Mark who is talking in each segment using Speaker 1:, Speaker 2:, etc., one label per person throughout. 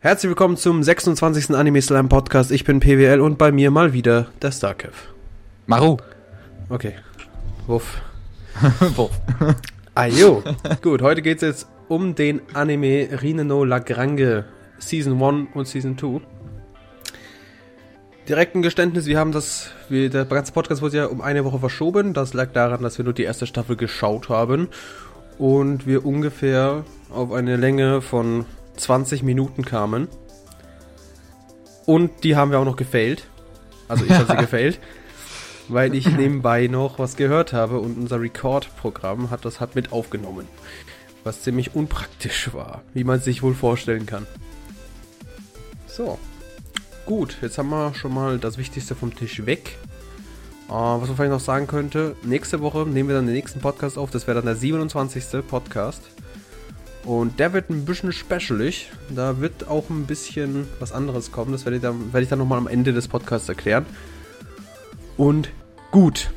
Speaker 1: Herzlich willkommen zum 26. Anime Slam Podcast. Ich bin PWL und bei mir mal wieder der Starkev.
Speaker 2: Maru.
Speaker 1: Okay. Wuff.
Speaker 2: Wuff.
Speaker 1: Ayo. Gut, heute geht es jetzt um den Anime Rine no Lagrange Season 1 und Season 2. Direkt ein Geständnis, wir haben das, wir, der ganze Podcast wurde ja um eine Woche verschoben. Das lag daran, dass wir nur die erste Staffel geschaut haben und wir ungefähr auf eine Länge von 20 Minuten kamen. Und die haben wir auch noch gefailt. Also ich habe sie gefailt. Weil ich nebenbei noch was gehört habe und unser Record-Programm hat das hat mit aufgenommen. Was ziemlich unpraktisch war, wie man sich wohl vorstellen kann. So. Gut, jetzt haben wir schon mal das Wichtigste vom Tisch weg. Uh, was man vielleicht noch sagen könnte, nächste Woche nehmen wir dann den nächsten Podcast auf. Das wäre dann der 27. Podcast. Und der wird ein bisschen specialig. Da wird auch ein bisschen was anderes kommen. Das werde ich dann, werde ich dann nochmal am Ende des Podcasts erklären. Und gut.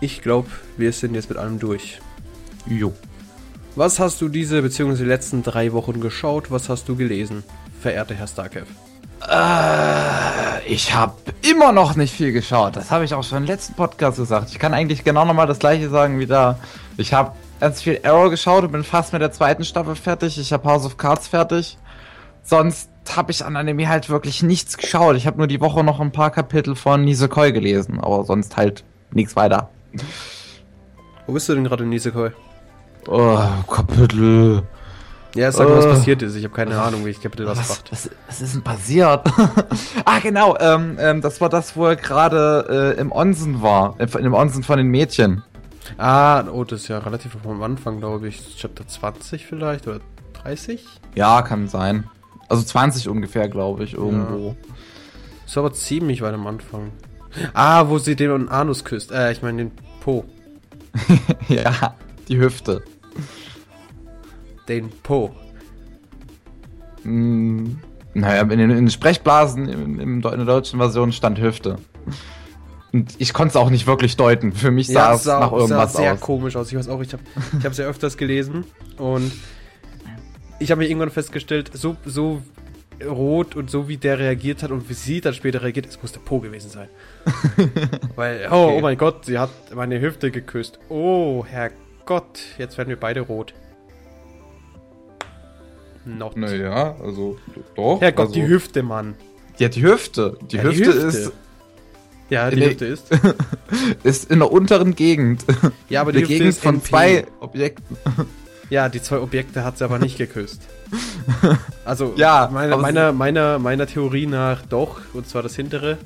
Speaker 1: Ich glaube, wir sind jetzt mit allem durch.
Speaker 2: Jo.
Speaker 1: Was hast du diese bzw. die letzten drei Wochen geschaut? Was hast du gelesen, verehrter Herr Starkev?
Speaker 2: Äh, ich habe immer noch nicht viel geschaut. Das habe ich auch schon im letzten Podcast gesagt. Ich kann eigentlich genau nochmal das gleiche sagen wie da. Ich habe ganz viel Arrow geschaut und bin fast mit der zweiten Staffel fertig. Ich habe House of Cards fertig. Sonst habe ich an Anime halt wirklich nichts geschaut. Ich habe nur die Woche noch ein paar Kapitel von Nisekoi gelesen, aber sonst halt nichts weiter.
Speaker 1: Wo bist du denn gerade in Nisekoi?
Speaker 2: Oh, Kapitel.
Speaker 1: Ja, sag mal, was äh, passiert ist. Ich habe keine Ahnung, wie ich Kapitel was, was macht.
Speaker 2: Was, was ist denn passiert? ah, genau. Ähm, ähm, das war das, wo er gerade äh, im Onsen war. In dem Onsen von den Mädchen.
Speaker 1: Ah, oh, das ist ja relativ am Anfang, glaube ich. Chapter 20 vielleicht oder 30?
Speaker 2: Ja, kann sein. Also 20 ungefähr, glaube ich, irgendwo. Ja.
Speaker 1: Ist aber ziemlich weit am Anfang. Ah, wo sie den Anus küsst. Äh, ich meine den Po.
Speaker 2: ja, die Hüfte.
Speaker 1: Den Po.
Speaker 2: Mm, naja, in den, in den Sprechblasen in, in der deutschen Version stand Hüfte. Und ich konnte es auch nicht wirklich deuten. Für mich sah ja, es nach irgendwas
Speaker 1: sah sehr aus. komisch aus. Ich weiß auch, ich habe ich es ja öfters gelesen und ich habe mir irgendwann festgestellt, so, so rot und so wie der reagiert hat und wie sie dann später reagiert, es muss der Po gewesen sein. Weil, oh, okay. oh mein Gott, sie hat meine Hüfte geküsst. Oh, Herrgott, jetzt werden wir beide rot.
Speaker 2: Not. Naja, also doch.
Speaker 1: Herrgott,
Speaker 2: also,
Speaker 1: die Hüfte, Mann.
Speaker 2: Ja, die Hüfte. Die, ja, Hüfte, die Hüfte ist
Speaker 1: ja, die Hüfte ist.
Speaker 2: ist in der unteren Gegend.
Speaker 1: Ja, aber die, die
Speaker 2: Gegend von MP. zwei Objekten.
Speaker 1: Ja, die zwei Objekte hat sie aber nicht geküsst. Also, ja, meine, meiner, meiner, meiner Theorie nach doch, und zwar das hintere.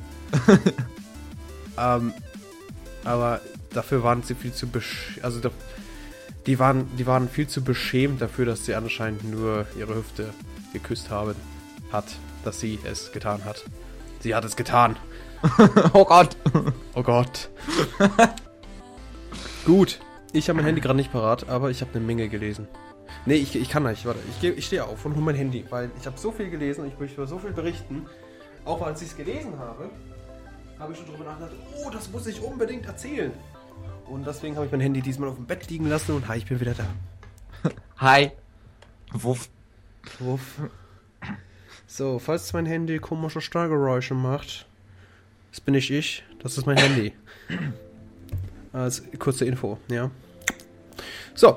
Speaker 1: ähm, aber dafür waren sie viel zu besch also die waren, die waren viel zu beschämt dafür, dass sie anscheinend nur ihre Hüfte geküsst haben hat, dass sie es getan hat. Sie hat es getan.
Speaker 2: oh Gott.
Speaker 1: Oh Gott. Gut. Ich habe mein Handy gerade nicht parat, aber ich habe eine Menge gelesen. Nee, ich, ich kann nicht. Warte, ich, ich stehe auf und hole mein Handy, weil ich habe so viel gelesen und ich möchte über so viel berichten. Auch als ich es gelesen habe, habe ich schon darüber nachgedacht, oh, das muss ich unbedingt erzählen. Und deswegen habe ich mein Handy diesmal auf dem Bett liegen lassen und hi, ich bin wieder da.
Speaker 2: Hi. Wuff.
Speaker 1: Wuff. So, falls mein Handy komische Stahlgeräusche macht, das bin nicht ich, das ist mein Handy. Als kurze Info, ja. So,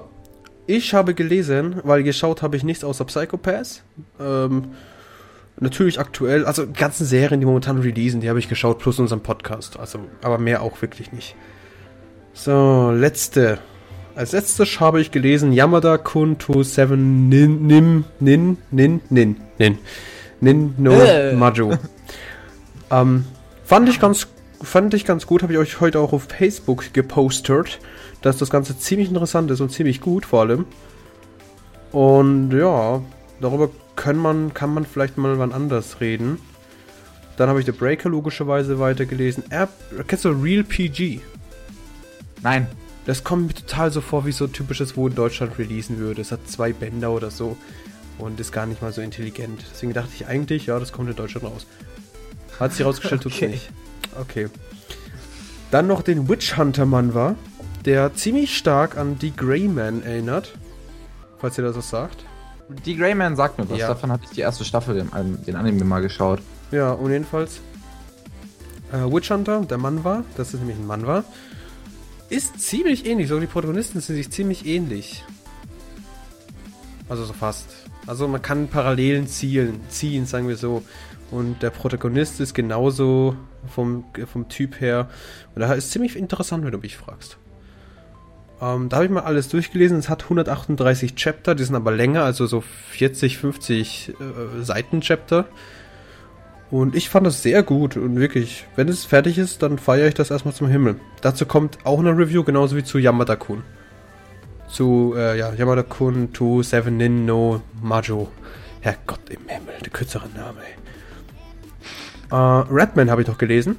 Speaker 1: ich habe gelesen, weil geschaut habe ich nichts außer Psychopaths. Ähm, natürlich aktuell, also die ganzen Serien, die momentan releasen, die habe ich geschaut, plus unseren Podcast. Also, aber mehr auch wirklich nicht. So, letzte. Als letztes habe ich gelesen Yamada Kun to 7 Nin Nim Nin Nin Nin Nin Nin no äh. Maju. ähm, Fand ich ganz, fand ich ganz gut, habe ich euch heute auch auf Facebook gepostet, dass das Ganze ziemlich interessant ist und ziemlich gut vor allem. Und ja, darüber kann man, kann man vielleicht mal wann anders reden. Dann habe ich The Breaker logischerweise weitergelesen. Er, kennst du Real PG?
Speaker 2: Nein.
Speaker 1: Das kommt mir total so vor, wie so typisches, wo in Deutschland releasen würde. Es hat zwei Bänder oder so und ist gar nicht mal so intelligent. Deswegen dachte ich eigentlich, ja, das kommt in Deutschland raus. Hat sich herausgestellt, okay. tut's nicht. Okay. Dann noch den Witch Hunter Manwa, der ziemlich stark an die Greyman erinnert. Falls ihr das was sagt.
Speaker 2: Die Greyman sagt mir was.
Speaker 1: Ja.
Speaker 2: Davon hatte ich die erste Staffel, den, den Anime mal geschaut.
Speaker 1: Ja, und jedenfalls äh, Witch Hunter, der Mann war, das ist nämlich ein Mann war, ist ziemlich ähnlich. So die Protagonisten sind sich ziemlich ähnlich. Also so fast. Also man kann Parallelen zielen, ziehen, sagen wir so. Und der Protagonist ist genauso vom, vom Typ her. Und daher ist ziemlich interessant, wenn du mich fragst. Ähm, da habe ich mal alles durchgelesen. Es hat 138 Chapter, die sind aber länger, also so 40, 50 äh, Seiten Chapter. Und ich fand das sehr gut und wirklich, wenn es fertig ist, dann feiere ich das erstmal zum Himmel. Dazu kommt auch eine Review, genauso wie zu Yamada-kun. Zu, äh, ja, Yamada-kun to Seven Nin no Majo. Herrgott im Himmel, der kürzere Name, ey. Äh, Redman habe ich noch gelesen.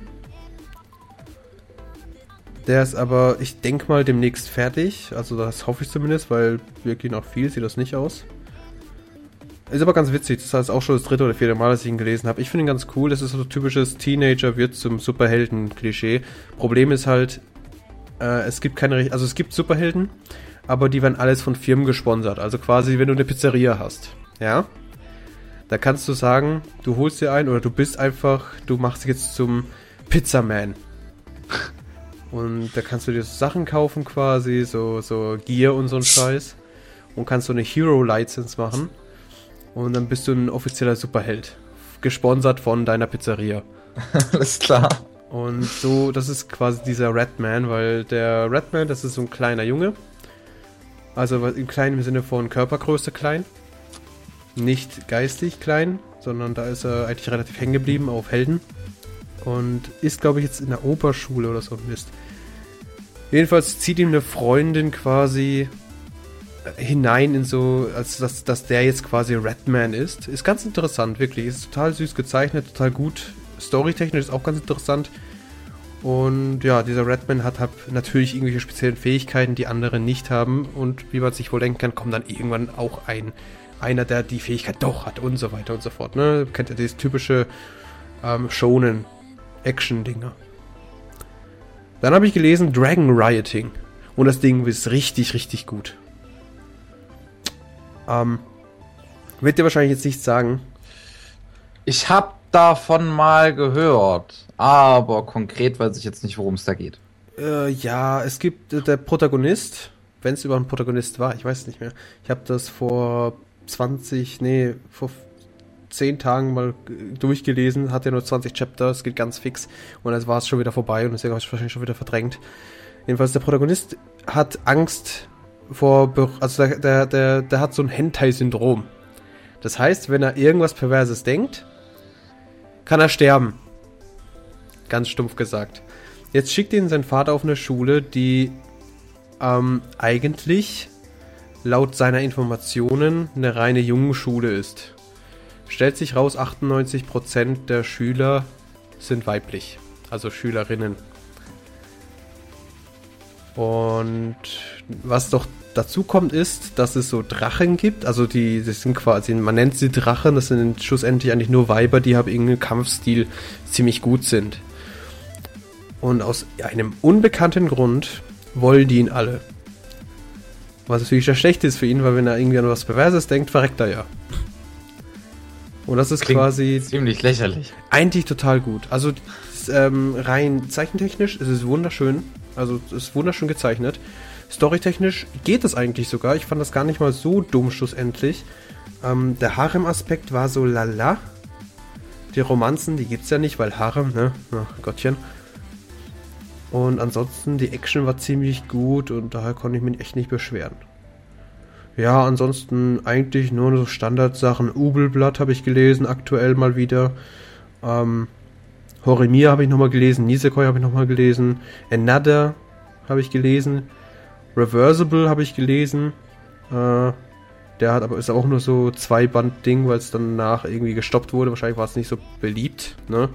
Speaker 1: Der ist aber, ich denke mal, demnächst fertig. Also das hoffe ich zumindest, weil wirklich noch viel sieht das nicht aus. Ist aber ganz witzig. Das heißt auch schon das dritte oder vierte Mal, dass ich ihn gelesen habe. Ich finde ihn ganz cool. Das ist so ein typisches Teenager wird zum Superhelden-Klischee. Problem ist halt, äh, es gibt keine, also es gibt Superhelden, aber die werden alles von Firmen gesponsert. Also quasi, wenn du eine Pizzeria hast, ja, da kannst du sagen, du holst dir einen oder du bist einfach, du machst dich jetzt zum Pizzaman. Und da kannst du dir so Sachen kaufen quasi, so, so Gear und so ein Scheiß. Und kannst so eine Hero-License machen. Und dann bist du ein offizieller Superheld. Gesponsert von deiner Pizzeria.
Speaker 2: Alles klar.
Speaker 1: Und so, das ist quasi dieser Redman, weil der Redman, das ist so ein kleiner Junge. Also im kleinen Sinne von Körpergröße klein. Nicht geistig klein, sondern da ist er eigentlich relativ hängen geblieben auf Helden. Und ist, glaube ich, jetzt in der Oberschule oder so Mist. Jedenfalls zieht ihm eine Freundin quasi hinein in so, als dass, dass der jetzt quasi Redman ist. Ist ganz interessant, wirklich. Ist total süß gezeichnet, total gut. Storytechnisch ist auch ganz interessant. Und ja, dieser Redman hat halt natürlich irgendwelche speziellen Fähigkeiten, die andere nicht haben. Und wie man sich wohl denken kann, kommt dann irgendwann auch ein einer, der die Fähigkeit doch hat und so weiter und so fort. Ne? Kennt ihr dieses typische ähm, Shonen Action-Dinger. Dann habe ich gelesen Dragon Rioting. Und das Ding ist richtig, richtig gut. Ähm, wird dir wahrscheinlich jetzt nichts sagen.
Speaker 2: Ich habe davon mal gehört, aber konkret weiß ich jetzt nicht, worum es da geht.
Speaker 1: Äh, ja, es gibt äh, der Protagonist, wenn es über einen Protagonist war, ich weiß es nicht mehr. Ich habe das vor 20, nee, vor 10 Tagen mal äh, durchgelesen, hat ja nur 20 Chapter, es geht ganz fix und jetzt war es schon wieder vorbei und deswegen habe ich wahrscheinlich schon wieder verdrängt. Jedenfalls der Protagonist hat Angst vor, also der, der, der, der hat so ein Hentai-Syndrom. Das heißt, wenn er irgendwas Perverses denkt, kann er sterben. Ganz stumpf gesagt. Jetzt schickt ihn sein Vater auf eine Schule, die ähm, eigentlich laut seiner Informationen eine reine Jungenschule ist. Stellt sich raus, 98% der Schüler sind weiblich, also Schülerinnen. Und was doch dazu kommt, ist, dass es so Drachen gibt. Also die, das sind quasi, man nennt sie Drachen, das sind schlussendlich eigentlich nur Weiber, die haben irgendeinen Kampfstil ziemlich gut sind. Und aus einem unbekannten Grund wollen die ihn alle. Was natürlich das Schlechte ist für ihn, weil wenn er irgendwie an was Perverses denkt, verreckt er ja. Und das ist
Speaker 2: Klingt
Speaker 1: quasi
Speaker 2: Ziemlich lächerlich.
Speaker 1: eigentlich total gut. Also ähm, rein zeichentechnisch ist es wunderschön. Also es ist wunderschön gezeichnet. Storytechnisch geht es eigentlich sogar. Ich fand das gar nicht mal so dumm schlussendlich. Ähm, der Harem-Aspekt war so lala. Die Romanzen, die gibt's ja nicht, weil Harem, ne? Ach, Gottchen. Und ansonsten, die Action war ziemlich gut und daher konnte ich mich echt nicht beschweren. Ja, ansonsten eigentlich nur so Standardsachen. Ubelblatt habe ich gelesen, aktuell mal wieder. Ähm, Horimiya habe ich nochmal gelesen, Nisekoi habe ich nochmal gelesen, Another habe ich gelesen, Reversible habe ich gelesen. Äh, der hat aber ist auch nur so zwei Band Ding, weil es danach irgendwie gestoppt wurde. Wahrscheinlich war es nicht so beliebt, ne?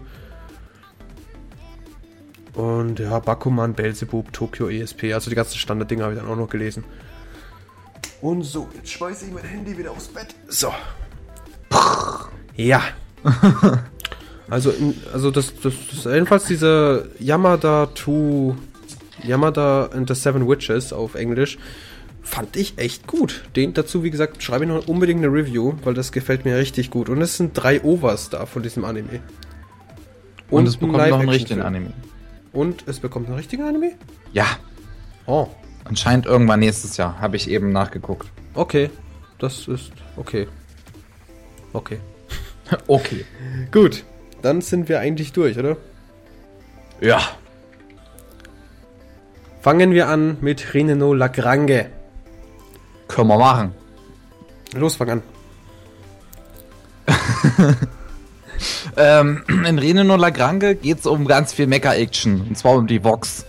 Speaker 1: Und ja, Bakuman, Belzebub, Tokyo ESP, also die ganzen Standarddinger habe ich dann auch noch gelesen. Und so, jetzt schmeiße ich mein Handy wieder aufs Bett. So. Ja. Also, also das, das, das jedenfalls diese Yamada to Yamada and the Seven Witches auf Englisch fand ich echt gut. Den dazu, wie gesagt, schreibe ich noch unbedingt eine Review, weil das gefällt mir richtig gut. Und es sind drei Overs da von diesem Anime.
Speaker 2: Und, es bekommt noch einen richtigen Anime.
Speaker 1: Und es bekommt einen richtigen Anime?
Speaker 2: Ja.
Speaker 1: Oh,
Speaker 2: Anscheinend irgendwann nächstes Jahr. Habe ich eben nachgeguckt.
Speaker 1: okay. Das ist okay. Okay.
Speaker 2: Okay.
Speaker 1: Gut. Dann sind wir eigentlich durch, oder?
Speaker 2: Ja.
Speaker 1: Fangen wir an mit Reneno Lagrange.
Speaker 2: Können wir machen.
Speaker 1: Los, fang an.
Speaker 2: Ähm, in Rene no Lagrange geht es um ganz viel Mecha-Action. Und zwar um die Vox.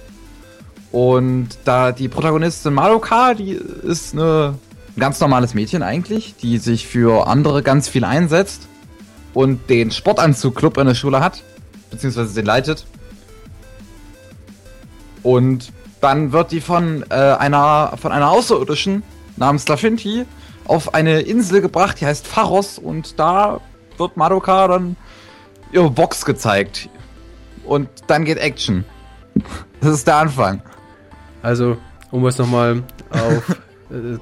Speaker 2: Und da die Protagonistin Madoka, die ist eine, ein ganz normales Mädchen eigentlich, die sich für andere ganz viel einsetzt und den Sportanzugclub in der Schule hat, beziehungsweise den leitet. Und dann wird die von, äh, einer, von einer Außerirdischen namens Lafinti auf eine Insel gebracht, die heißt Pharos. Und da wird Madoka dann ihre Box gezeigt. Und dann geht Action. Das ist der Anfang.
Speaker 1: Also, um es nochmal auf äh,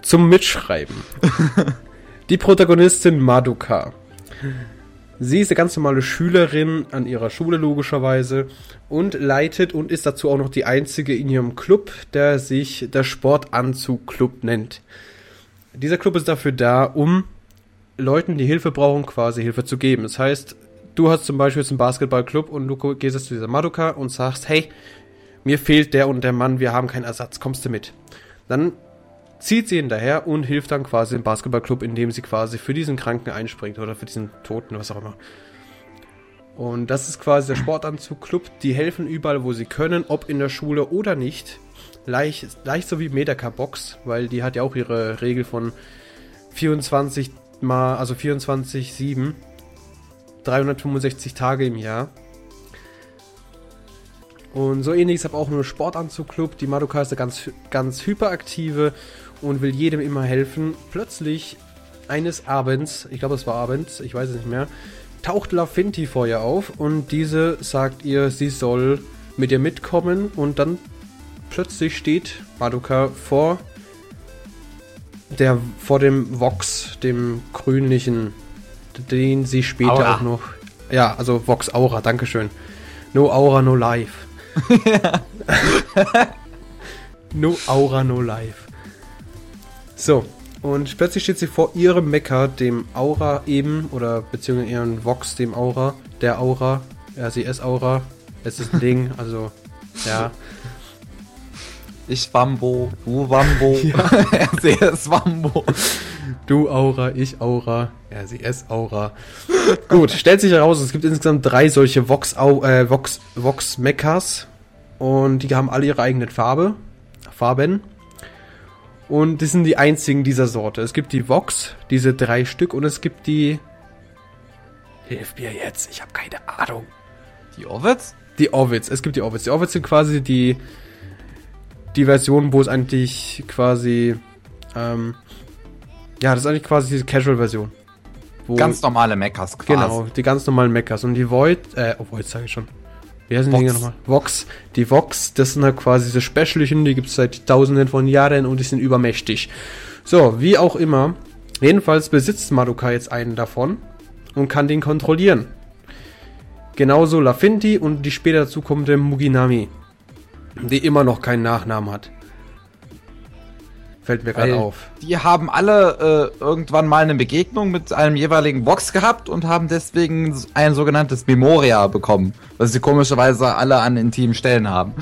Speaker 1: zum Mitschreiben. Die Protagonistin Madoka. Sie ist eine ganz normale Schülerin an ihrer Schule logischerweise und leitet und ist dazu auch noch die einzige in ihrem Club, der sich der Sportanzug-Club nennt. Dieser Club ist dafür da, um Leuten, die Hilfe brauchen, quasi Hilfe zu geben. Das heißt, du hast zum Beispiel jetzt einen Basketballclub und du gehst jetzt zu dieser Madoka und sagst, hey, mir fehlt der und der Mann, wir haben keinen Ersatz, kommst du mit? Dann zieht sie hinterher und hilft dann quasi im Basketballclub, indem sie quasi für diesen Kranken einspringt oder für diesen Toten, was auch immer. Und das ist quasi der Sportanzug-Club. Die helfen überall, wo sie können, ob in der Schule oder nicht. Leicht, leicht so wie Medaka Box, weil die hat ja auch ihre Regel von 24 mal, also 24, 7, 365 Tage im Jahr. Und so ähnlich ist aber auch nur Sportanzug-Club. Die Madoka ist eine ganz, ganz hyperaktive und will jedem immer helfen. Plötzlich eines Abends, ich glaube es war abends, ich weiß es nicht mehr, taucht Lafinti vor ihr auf und diese sagt ihr, sie soll mit ihr mitkommen und dann plötzlich steht Madoka vor der vor dem Vox, dem grünlichen, den sie später
Speaker 2: Aura.
Speaker 1: auch noch. Ja, also Vox Aura, Dankeschön. No Aura, no Life. no Aura, no Life. So, und plötzlich steht sie vor ihrem Mecker, dem Aura eben, oder beziehungsweise ihren Vox, dem Aura, der Aura, RCS Aura. Es ist ein Ding, also, ja.
Speaker 2: Ich Wambo, du Wambo, er ist Wambo.
Speaker 1: Du Aura, ich Aura, RCS Aura. Gut, stellt sich heraus, es gibt insgesamt drei solche Vox, äh, Vox, Vox Mechas. Und die haben alle ihre eigene Farbe, Farben. Und das sind die einzigen dieser Sorte. Es gibt die Vox, diese drei Stück, und es gibt die. Hilf mir jetzt, ich habe keine Ahnung.
Speaker 2: Die Ovitz?
Speaker 1: Die Ovids. Es gibt die Ovids. Die Ovids sind quasi die, die Version, wo es eigentlich quasi. Ähm, ja, das ist eigentlich quasi diese Casual-Version.
Speaker 2: Ganz normale Mechas quasi.
Speaker 1: Genau, die ganz normalen Mechas. Und die Void, äh, oh, Void sage ich schon. Wie heißen die. Dinger nochmal? Vox. Die Vox, das sind halt quasi diese Specialchen, die gibt es seit tausenden von Jahren und die sind übermächtig. So, wie auch immer. Jedenfalls besitzt Madoka jetzt einen davon und kann den kontrollieren. Genauso Lafinti und die später dazu kommende Muginami, die immer noch keinen Nachnamen hat. Fällt mir gerade auf.
Speaker 2: Die haben alle äh, irgendwann mal eine Begegnung mit einem jeweiligen Box gehabt und haben deswegen ein sogenanntes Memoria bekommen, was sie komischerweise alle an intimen Stellen haben.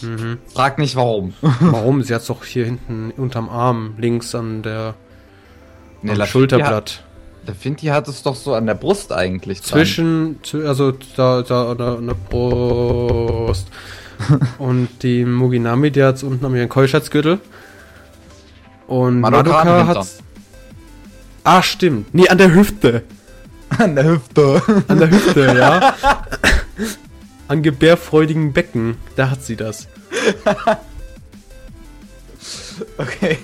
Speaker 1: Mhm.
Speaker 2: Frag nicht warum.
Speaker 1: Warum? Sie hat doch hier hinten unterm Arm, links an der
Speaker 2: Nee,
Speaker 1: am Schulterblatt.
Speaker 2: Hat, Lafinti hat es doch so an der Brust eigentlich. dran.
Speaker 1: Zwischen, zw- also da, da an der, an der Brust. und die Muginami, die hat unten am ihren Keuschatzgürtel. Und
Speaker 2: Madoka
Speaker 1: Madoka,
Speaker 2: am
Speaker 1: hat. Ah, stimmt. Nee, an der Hüfte.
Speaker 2: An der Hüfte.
Speaker 1: An der Hüfte, ja. An gebärfreudigen Becken. Da hat sie das.
Speaker 2: okay.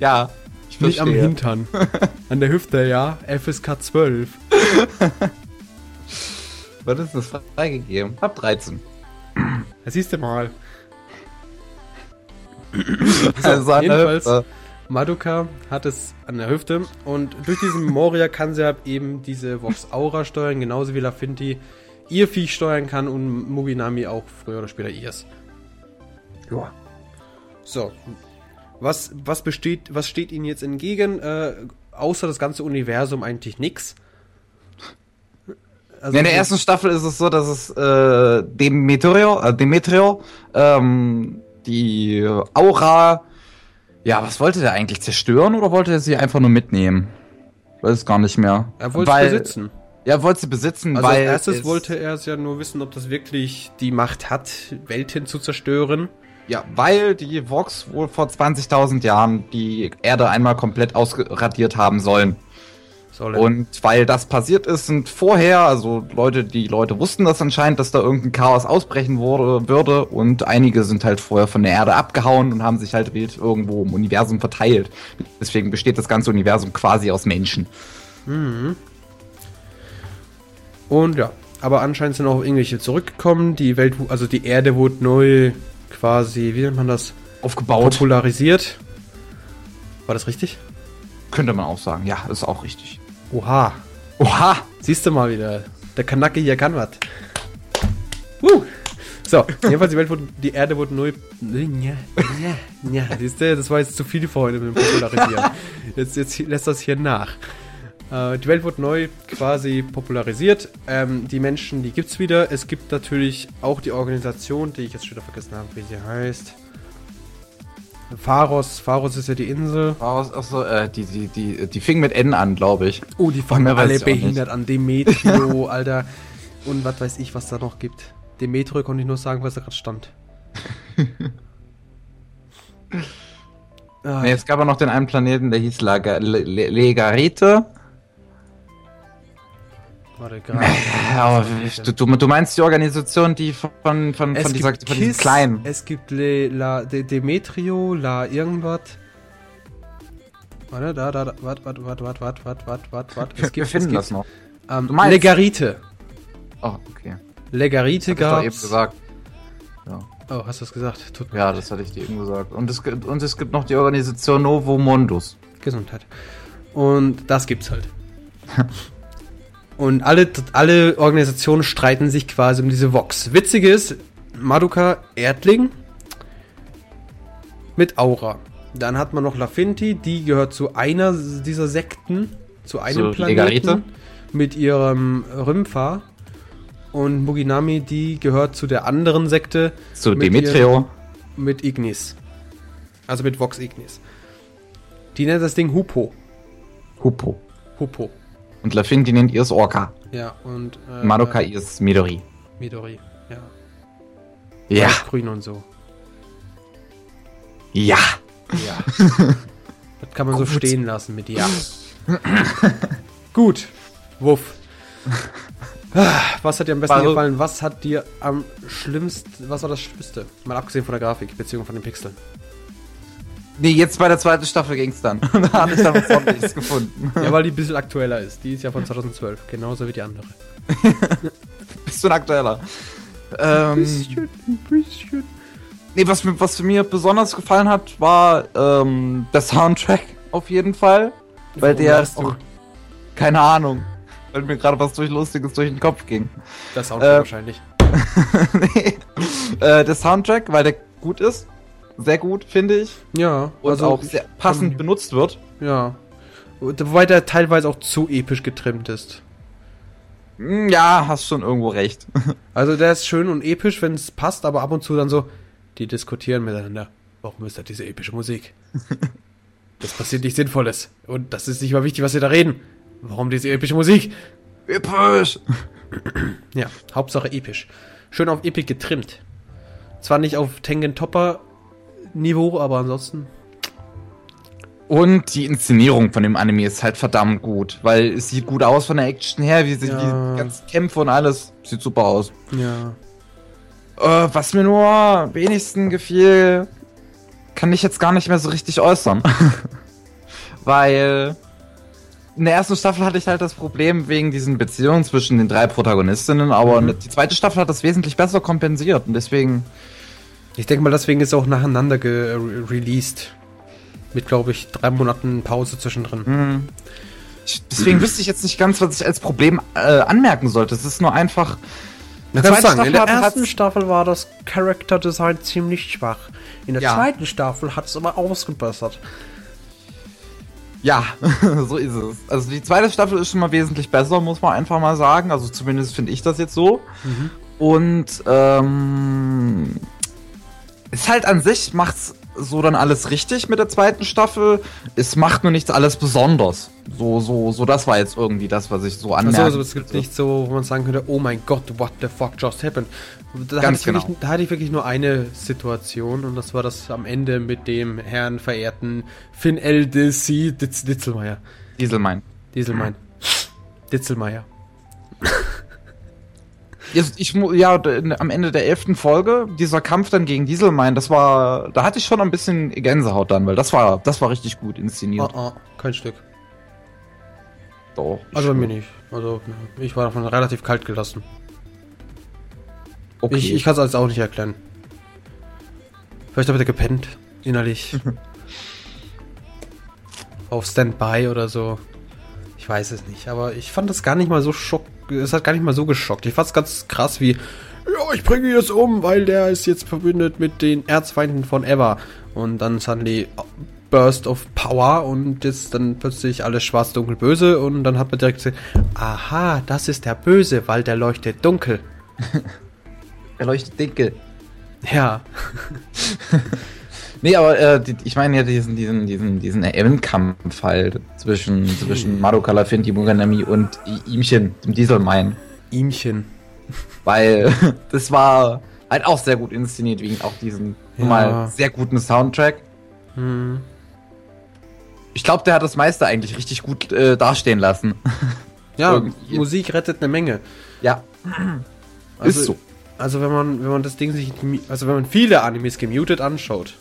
Speaker 2: Ja. Ich
Speaker 1: Nicht am
Speaker 2: verstehe.
Speaker 1: Hintern. An der Hüfte, ja. FSK 12.
Speaker 2: Was ist das freigegeben? Hab 13.
Speaker 1: Da siehst du mal. So,
Speaker 2: Also
Speaker 1: jedenfalls,
Speaker 2: Hüfte.
Speaker 1: Madoka hat es an der Hüfte und durch diesen Moria kann sie halt eben diese Vox Aura steuern, genauso wie Lafinti ihr Viech steuern kann und Muginami auch früher oder später ihrs. Ja. So. Was, was besteht, was steht ihnen jetzt entgegen? Äh, außer das ganze Universum eigentlich nix. Also
Speaker 2: in der ersten Staffel ist es so, dass es äh, Demetrio, äh, Demetrio ähm, die Aura, ja, was wollte der eigentlich zerstören oder wollte er sie einfach nur mitnehmen? Weiß es gar nicht mehr.
Speaker 1: er wollte
Speaker 2: Weil-
Speaker 1: besitzen.
Speaker 2: Ja, er wollte sie besitzen,
Speaker 1: Also
Speaker 2: weil
Speaker 1: als erstes
Speaker 2: es-
Speaker 1: wollte er es ja nur wissen, ob das wirklich die Macht hat, Welten zu zerstören.
Speaker 2: Ja, weil die Vox wohl vor 20.000 Jahren die Erde einmal komplett ausradiert haben sollen.
Speaker 1: Soll er.
Speaker 2: Und weil das passiert ist, sind vorher, also Leute, die Leute wussten das anscheinend, dass da irgendein Chaos ausbrechen wurde, würde und einige sind halt vorher von der Erde abgehauen und haben sich halt wild irgendwo im Universum verteilt. Deswegen besteht das ganze Universum quasi aus Menschen.
Speaker 1: Und ja, aber anscheinend sind auch irgendwelche zurückgekommen. Die Welt, also die Erde wurde neu quasi, wie nennt man das?
Speaker 2: Aufgebaut.
Speaker 1: Popularisiert. War das richtig?
Speaker 2: Könnte man auch sagen. Ja, ist auch richtig.
Speaker 1: Oha.
Speaker 2: Oha!
Speaker 1: Siehst du mal wieder. Der Kanake hier kann was. Uh. So, jedenfalls die Welt wurde, die Erde wurde neu. Ja, ja, ja. Siehst du, das war jetzt zu viel vorhin mit dem Popularisieren. Jetzt, jetzt lässt das hier nach. Äh, die Welt wurde neu quasi popularisiert. Ähm, die Menschen, die gibt's wieder. Es gibt natürlich auch die Organisation, die ich jetzt schon wieder vergessen habe, wie sie heißt. Pharos. Pharos ist ja die Insel.
Speaker 2: Achso, äh, die, die, die, die fing mit N an, glaube ich.
Speaker 1: Oh, die fangen alle behindert an. Demetrio, Alter. Und was weiß ich, was da noch gibt. Demetrio konnte ich nur sagen, was da gerade stand. ah,
Speaker 2: Nee, es gab auch noch den einen Planeten, der hieß Laga, Le, Le, Legarete.
Speaker 1: Warte, gerade.
Speaker 2: Ja, aber du, du, meinst die Organisation, die von, von, von,
Speaker 1: Es
Speaker 2: dieser,
Speaker 1: gibt
Speaker 2: von diesem
Speaker 1: Kiss,
Speaker 2: kleinen.
Speaker 1: Es gibt Le, La, De, Demetrio, La irgendwas. Warte, da, da, da, warte, warte, warte, warte, warte, warte, warte, warte, warte. Es
Speaker 2: Wir
Speaker 1: gibt,
Speaker 2: finden
Speaker 1: es
Speaker 2: das noch.
Speaker 1: Ähm,
Speaker 2: Du meinst-
Speaker 1: Legarite.
Speaker 2: Oh, okay.
Speaker 1: Legarite
Speaker 2: Hab ich doch eben
Speaker 1: gab's.
Speaker 2: gesagt. Ja.
Speaker 1: Oh, hast du es gesagt? Tut mir
Speaker 2: ja, das hatte ich dir eben gesagt. Und es, gibt- und es gibt noch die Organisation Novo Mundus.
Speaker 1: Gesundheit. Und das gibt's halt. Und alle, alle Organisationen streiten sich quasi um diese Vox. Witzige ist, Madoka Erdling mit Aura. Dann hat man noch Lafinti, die gehört zu einer dieser Sekten, zu einem
Speaker 2: Zu
Speaker 1: Planeten
Speaker 2: Legarite?
Speaker 1: mit ihrem Rümpfer. Und Muginami, die gehört zu der anderen Sekte
Speaker 2: Zu
Speaker 1: Mit
Speaker 2: Demetrio.
Speaker 1: mit Ignis. Also mit Vox Ignis. Die nennt das Ding Hupo.
Speaker 2: Hupo.
Speaker 1: Hupo.
Speaker 2: Und Lafinti nennt ihr es Orca.
Speaker 1: Ja, und äh,
Speaker 2: Madoka ihr es Midori.
Speaker 1: Midori. Ja.
Speaker 2: Ja.
Speaker 1: Grün und so.
Speaker 2: Ja.
Speaker 1: Ja. das kann man so
Speaker 2: Gut.
Speaker 1: stehen lassen mit Ja. Gut. Wuff. Was hat dir am besten
Speaker 2: Also-
Speaker 1: gefallen? Was hat dir am schlimmsten, was war das Schlimmste? Mal abgesehen von der Grafik, beziehungsweise von den Pixeln.
Speaker 2: Nee, jetzt bei der zweiten Staffel ging's dann. da hatte ich dann ordentliches gefunden.
Speaker 1: Ja, weil die ein bisschen aktueller ist. Die ist ja von 2012, genauso wie die andere.
Speaker 2: Bist du ein aktueller? Ähm,
Speaker 1: ein bisschen.
Speaker 2: nee, was, mir- was mir besonders gefallen hat, war ähm, der Soundtrack auf jeden Fall. Weil
Speaker 1: Warum
Speaker 2: der auch, keine Ahnung, weil mir gerade was durch Lustiges durch den Kopf ging.
Speaker 1: Das auch
Speaker 2: Äh,
Speaker 1: wahrscheinlich.
Speaker 2: nee. äh, der Soundtrack, weil der gut ist. Sehr gut, finde ich.
Speaker 1: Ja,
Speaker 2: Und
Speaker 1: also
Speaker 2: auch sehr passend benutzt wird.
Speaker 1: Ja. Wobei der teilweise auch zu episch getrimmt ist.
Speaker 2: Hm, Ja, hast schon irgendwo recht.
Speaker 1: Also der ist schön und episch, wenn es passt, aber ab und zu dann so, die diskutieren miteinander. Warum ist da diese epische Musik? Das passiert nichts Sinnvolles. Und das ist nicht mal wichtig, was sie da reden. Warum diese epische Musik?
Speaker 2: Episch!
Speaker 1: Ja, Hauptsache episch. Schön auf Epic getrimmt. Zwar nicht auf Tengen Topper Niveau, aber ansonsten.
Speaker 2: Und die Inszenierung von dem Anime ist halt verdammt gut, weil es sieht gut aus von der Action her, wie sich
Speaker 1: Ja.
Speaker 2: die ganzen Kämpfe und alles sieht super aus.
Speaker 1: Ja.
Speaker 2: Äh, was mir nur am wenigsten gefiel, kann ich jetzt gar nicht mehr so richtig äußern. weil in der ersten Staffel hatte ich halt das Problem wegen diesen Beziehungen zwischen den drei Protagonistinnen, aber
Speaker 1: Mhm.
Speaker 2: die zweite Staffel hat das wesentlich besser kompensiert und deswegen
Speaker 1: Ich denke mal, deswegen ist es auch nacheinander released. Mit, glaube ich, drei Monaten Pause zwischendrin.
Speaker 2: Hm. Ich, deswegen wüsste ich jetzt nicht ganz, was ich als Problem äh, anmerken sollte. Es ist nur einfach.
Speaker 1: Man kann sagen, in der ersten Staffel war das Character Design ziemlich schwach. In der ja. zweiten Staffel hat es aber ausgebessert.
Speaker 2: Ja, so ist es. Also die zweite Staffel ist schon mal wesentlich besser, muss man einfach mal sagen. Also zumindest finde ich das jetzt so. Mhm. Und ähm, ist halt an sich macht's so dann alles richtig mit der zweiten Staffel. Es macht nur nichts alles besonders. So, so, so, das war jetzt irgendwie das, was ich so anmerke.
Speaker 1: Also, es gibt nicht so, wo man sagen könnte, oh mein Gott, what the fuck just happened. Da, Ganz hatte, ich genau. wirklich, da hatte ich wirklich nur eine Situation und das war das am Ende mit dem Herrn verehrten Finn L. Ditz, Ditzelmeier.
Speaker 2: Dieselmein.
Speaker 1: Dieselmein. Ditzelmeier.
Speaker 2: Ich, ja, am Ende der elften Folge, dieser Kampf dann gegen Dieselmein, das war, da hatte ich schon ein bisschen Gänsehaut dann, weil das war, das war richtig gut inszeniert.
Speaker 1: Oh, oh, kein Stück.
Speaker 2: Doch.
Speaker 1: Also mir nicht. Also ich war davon relativ kalt gelassen. Okay. Ich, ich kann es also auch nicht erklären. Vielleicht habe ich da gepennt, innerlich. Auf Standby oder so. Ich weiß es nicht, aber ich fand das gar nicht mal so schock. Es hat gar nicht mal so geschockt. Ich fand es ganz krass wie, ja, ich bringe ihn jetzt um, weil der ist jetzt verbündet mit den Erzfeinden von Eva. Und dann suddenly Burst of Power und jetzt dann plötzlich alles schwarz, dunkel, böse und dann hat man direkt gesagt, aha, das ist der Böse, weil der leuchtet dunkel.
Speaker 2: er leuchtet dunkel.
Speaker 1: Ja.
Speaker 2: Nee, aber äh, die, ich meine ja diesen, diesen, diesen, diesen Endkampf halt zwischen, zwischen Madoka Lafinti, Muganami und Ihmchen, dem Dieselmein.
Speaker 1: Ihmchen.
Speaker 2: Weil das war halt auch sehr gut inszeniert, wegen auch diesem ja. mal sehr guten Soundtrack. Hm. Ich glaube, der hat das meiste eigentlich richtig gut äh, dastehen lassen.
Speaker 1: Ja. Musik rettet eine Menge.
Speaker 2: Ja.
Speaker 1: Also, ist so. Also wenn man, wenn man das Ding sich, also wenn man viele Animes gemutet anschaut,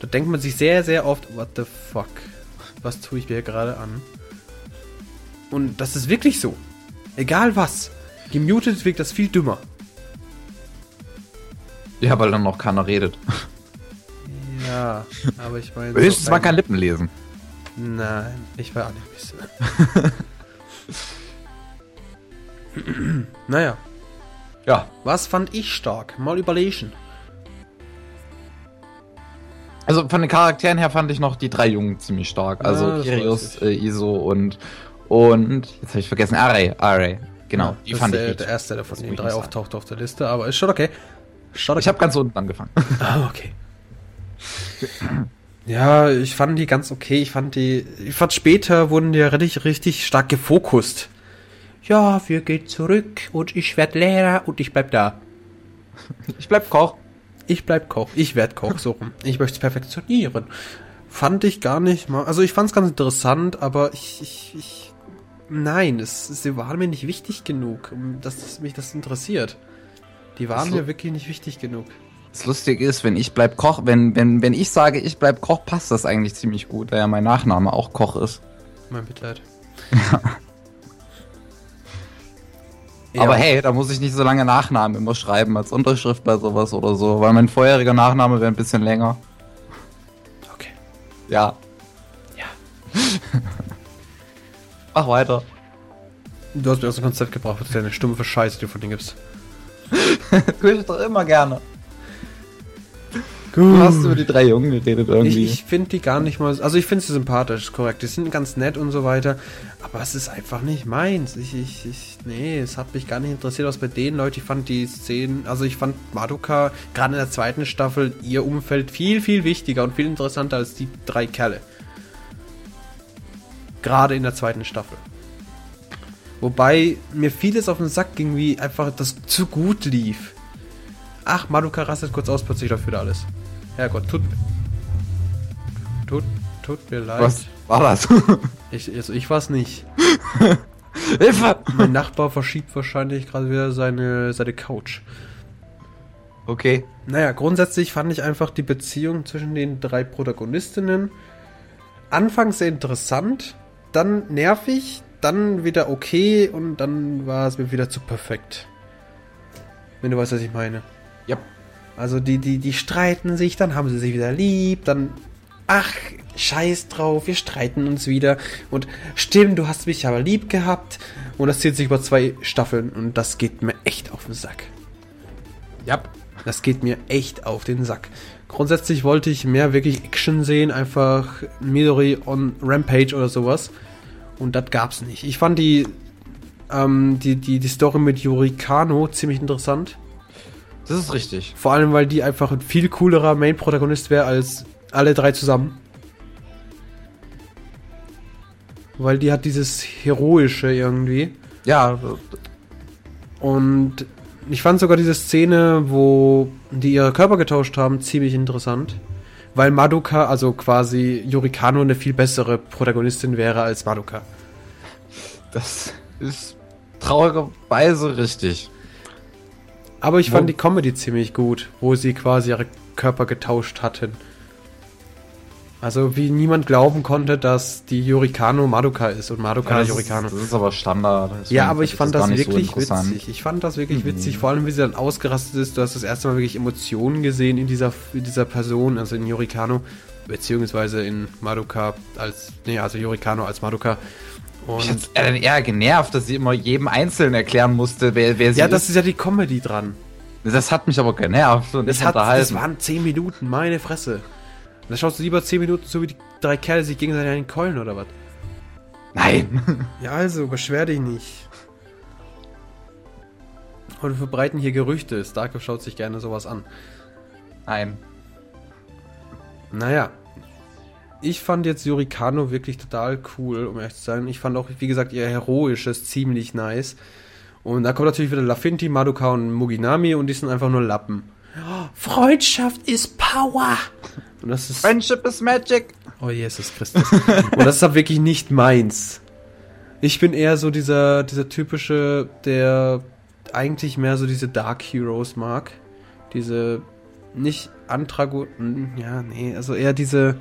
Speaker 1: da denkt man sich sehr, sehr oft, what the fuck? Was tue ich mir gerade an? Und das ist wirklich so. Egal was. Gemutet wirkt das viel dümmer.
Speaker 2: Ja, weil dann noch keiner redet.
Speaker 1: Ja, aber ich meine.
Speaker 2: Höchstens so man kann Lippen lesen.
Speaker 1: Nein, ich war auch nicht wissen. naja. Ja. Was fand ich stark? Mal überlegen.
Speaker 2: Also von den Charakteren her fand ich noch die drei Jungen ziemlich stark. Also ja, Kirius, äh, Iso und und jetzt habe ich vergessen, Are, Are. Genau,
Speaker 1: ja, die fand ich. Der, der erste, der von den drei auftaucht auf der Liste, aber ist schon okay.
Speaker 2: Schon. Ich habe ganz unten angefangen.
Speaker 1: Ah, okay. Ja, ich fand die ganz okay. Ich fand die. Ich fand später wurden die ja richtig, richtig stark gefokust. Ja, wir gehen zurück und ich werde Lehrer und ich bleib da.
Speaker 2: Ich bleib Koch
Speaker 1: ich bleib Koch, ich werd Koch, so rum. Ich möchte es perfektionieren. Fand ich gar nicht mal. Also ich fand es ganz interessant, aber ich, ich, ich nein, es, sie waren mir nicht wichtig genug, dass mich das interessiert. Die waren mir wirklich nicht wichtig genug.
Speaker 2: Das Lustige ist, wenn ich bleib Koch, wenn, wenn, wenn ich sage, ich bleib Koch, passt das eigentlich ziemlich gut, da ja mein Nachname auch Koch ist.
Speaker 1: Mein Mitleid.
Speaker 2: Ja. Aber hey, da muss ich nicht so lange Nachnamen immer schreiben als Unterschrift bei sowas oder so, weil mein vorheriger Nachname wäre ein bisschen länger.
Speaker 1: Okay.
Speaker 2: Ja.
Speaker 1: Ja.
Speaker 2: Mach weiter.
Speaker 1: Du hast mir aus dem Konzept gebracht, was deine stumpfe Scheiße, die du von denen gibst.
Speaker 2: Tue ich doch immer gerne. Du hast über die drei Jungen geredet irgendwie.
Speaker 1: Ich, ich finde die gar nicht mal. Also ich finde sie sympathisch, korrekt. Die sind ganz nett und so weiter. Aber es ist einfach nicht meins. Ich, ich, ich, nee, es hat mich gar nicht interessiert, was bei den Leuten. Ich fand die Szenen, also ich fand Madoka gerade in der zweiten Staffel ihr Umfeld viel, viel wichtiger und viel interessanter als die drei Kerle. Gerade in der zweiten Staffel. Wobei mir vieles auf den Sack ging, wie einfach das zu gut lief. Ach, Madoka rastet kurz aus, plötzlich dafür da alles. Herrgott, tut, tut, tut mir leid.
Speaker 2: Was war das?
Speaker 1: ich, also ich war's nicht. Hilfe! Mein Nachbar verschiebt wahrscheinlich gerade wieder seine, seine Couch.
Speaker 2: Okay.
Speaker 1: Naja, grundsätzlich fand ich einfach die Beziehung zwischen den drei Protagonistinnen anfangs sehr interessant, dann nervig, dann wieder okay und dann war es mir wieder zu perfekt. Wenn du weißt, was ich meine. Also die, die, die streiten sich, dann haben sie sich wieder lieb, dann, ach, scheiß drauf, wir streiten uns wieder. Und stimmt, du hast mich aber lieb gehabt. Und das zieht sich über zwei Staffeln und das geht mir echt auf den Sack.
Speaker 2: Ja.
Speaker 1: Das geht mir echt auf den Sack. Grundsätzlich wollte ich mehr wirklich Action sehen, einfach Midori on Rampage oder sowas. Und das gab's nicht. Ich fand die, ähm, die, die, die Story mit Yuri Kano ziemlich interessant.
Speaker 2: Das ist richtig.
Speaker 1: Vor allem, weil die einfach ein viel coolerer Main-Protagonist wäre als alle drei zusammen. Weil die hat dieses Heroische irgendwie.
Speaker 2: Ja,
Speaker 1: Und ich fand sogar diese Szene, wo die ihre Körper getauscht haben, ziemlich interessant. Weil Madoka, also quasi Yurikano, eine viel bessere Protagonistin wäre als Madoka.
Speaker 2: das ist traurigerweise richtig.
Speaker 1: Aber ich
Speaker 2: Wo-
Speaker 1: fand die Comedy ziemlich gut, wo sie quasi ihre Körper getauscht hatten. Also wie niemand glauben konnte, dass die Yurikano Madoka ist und Madoka
Speaker 2: Ja, das,
Speaker 1: Yurikano.
Speaker 2: ist, das ist aber Standard. deswegen
Speaker 1: Ja, aber ich fand das
Speaker 2: so
Speaker 1: wirklich
Speaker 2: interessant.
Speaker 1: witzig. Ich fand das wirklich
Speaker 2: Mhm.
Speaker 1: witzig, vor allem wie sie dann ausgerastet ist. Du hast das erste Mal wirklich Emotionen gesehen in dieser, in dieser Person, also in Yurikano, beziehungsweise in Madoka als, nee, also Yurikano als Madoka.
Speaker 2: Ich
Speaker 1: Und
Speaker 2: hat's eher genervt, dass sie immer jedem Einzelnen erklären musste, wer, wer sie
Speaker 1: ja, das ist ja die Comedy dran.
Speaker 2: Das hat mich aber genervt und
Speaker 1: Das, hat, das waren 10 Minuten, meine Fresse. Da schaust du lieber 10 Minuten so wie die drei Kerle sich gegenseitig an den Keulen oder was?
Speaker 2: Nein.
Speaker 1: Ja, also, beschwer dich nicht. Und wir verbreiten hier Gerüchte. Starke schaut sich gerne sowas an.
Speaker 2: Nein.
Speaker 1: Naja. Ich fand jetzt Yurikano wirklich total cool, um ehrlich zu sein. Ich fand auch, wie gesagt, ihr Heroisches ziemlich nice. Und da kommt natürlich wieder Lafinti, Madoka und Muginami und die sind einfach nur Lappen. Freundschaft ist Power! Und das ist.
Speaker 2: Friendship is magic.
Speaker 1: Oh Jesus Christus. Und das ist aber wirklich nicht meins. Ich bin eher so dieser, dieser typische, der eigentlich mehr so diese Dark Heroes mag. Diese nicht Antrago... Ja, nee, also eher diese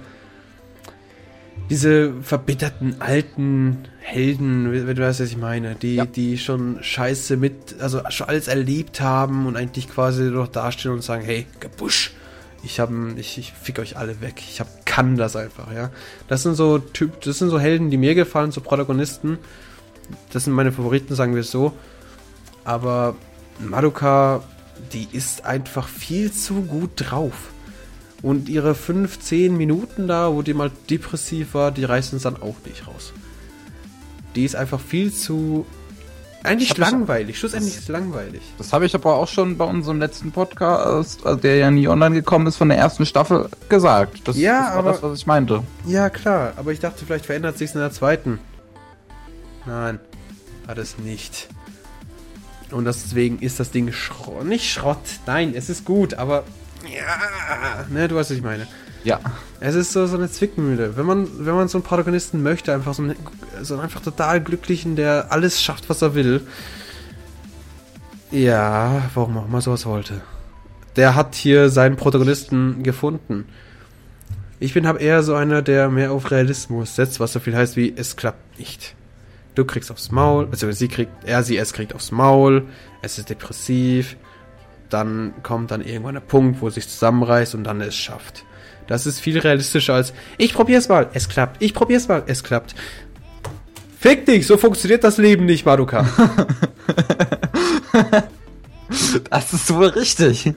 Speaker 1: diese verbitterten alten Helden, wenn du weißt, was ich meine, die,
Speaker 2: Ja.
Speaker 1: die schon Scheiße mit, also schon alles erlebt haben und eigentlich quasi noch dastehen und sagen, hey, Gebusch, ich hab, ich, ich fick euch alle weg, ich hab, kann das einfach, ja. Das sind so Typ, das sind so Helden, die mir gefallen, so Protagonisten. Das sind meine Favoriten, sagen wir es so. Aber Madoka, die ist einfach viel zu gut drauf. Und ihre 15 Minuten da, wo die mal depressiv war, die reißen es dann auch nicht raus. Die ist einfach viel zu. Eigentlich langweilig. Schlussendlich ist es langweilig.
Speaker 2: Das habe ich aber auch schon bei unserem letzten Podcast, also der ja nie online gekommen ist, von der ersten Staffel gesagt. Das,
Speaker 1: Ja,
Speaker 2: das war
Speaker 1: aber-
Speaker 2: das, was ich meinte.
Speaker 1: Ja, klar. Aber ich dachte, vielleicht verändert sich in der zweiten. Nein, hat es nicht. Und deswegen ist das Ding Schrott. Nicht Schrott. Nein, es ist gut, aber. Ja, ne, du weißt, was ich meine.
Speaker 2: Ja.
Speaker 1: Es ist so, so eine Zwickmühle. Wenn man, wenn man so einen Protagonisten möchte, einfach so einen, so einen einfach total glücklichen, der alles schafft, was er will. Ja, warum auch immer sowas wollte. Der hat hier seinen Protagonisten gefunden. Ich bin hab eher so einer, der mehr auf Realismus setzt, was so viel heißt wie, es klappt nicht. Du kriegst aufs Maul, beziehungsweise sie kriegt, er, sie, es kriegt aufs Maul, es ist depressiv, dann kommt dann irgendwann der Punkt, wo es sich zusammenreißt und dann es schafft. Das ist viel realistischer als, ich probier's mal, es klappt, ich probier's mal, es klappt. Fick dich, so funktioniert das Leben nicht, Madoka.
Speaker 2: Das ist wohl richtig.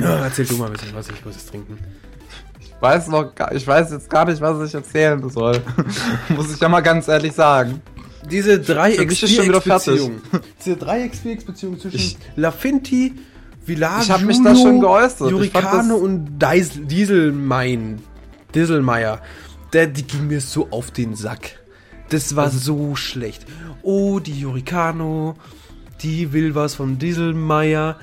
Speaker 1: Ja, erzähl du mal ein bisschen was, ich muss es trinken.
Speaker 2: Ich weiß noch gar, ich weiß jetzt gar nicht, was ich erzählen soll. Muss ich ja mal ganz ehrlich sagen.
Speaker 1: Diese drei
Speaker 2: Für mich ist schon wieder fertig.
Speaker 1: beziehung Diese drei beziehung zwischen
Speaker 2: Ich-
Speaker 1: Lafinti, Village,
Speaker 2: Ich hab mich da schon geäußert. Das-
Speaker 1: und Dieselmein, Dieselmeier. Der, die ging mir so auf den Sack. Das war so schlecht. Oh, die Jurikano, die will was von Dieselmeier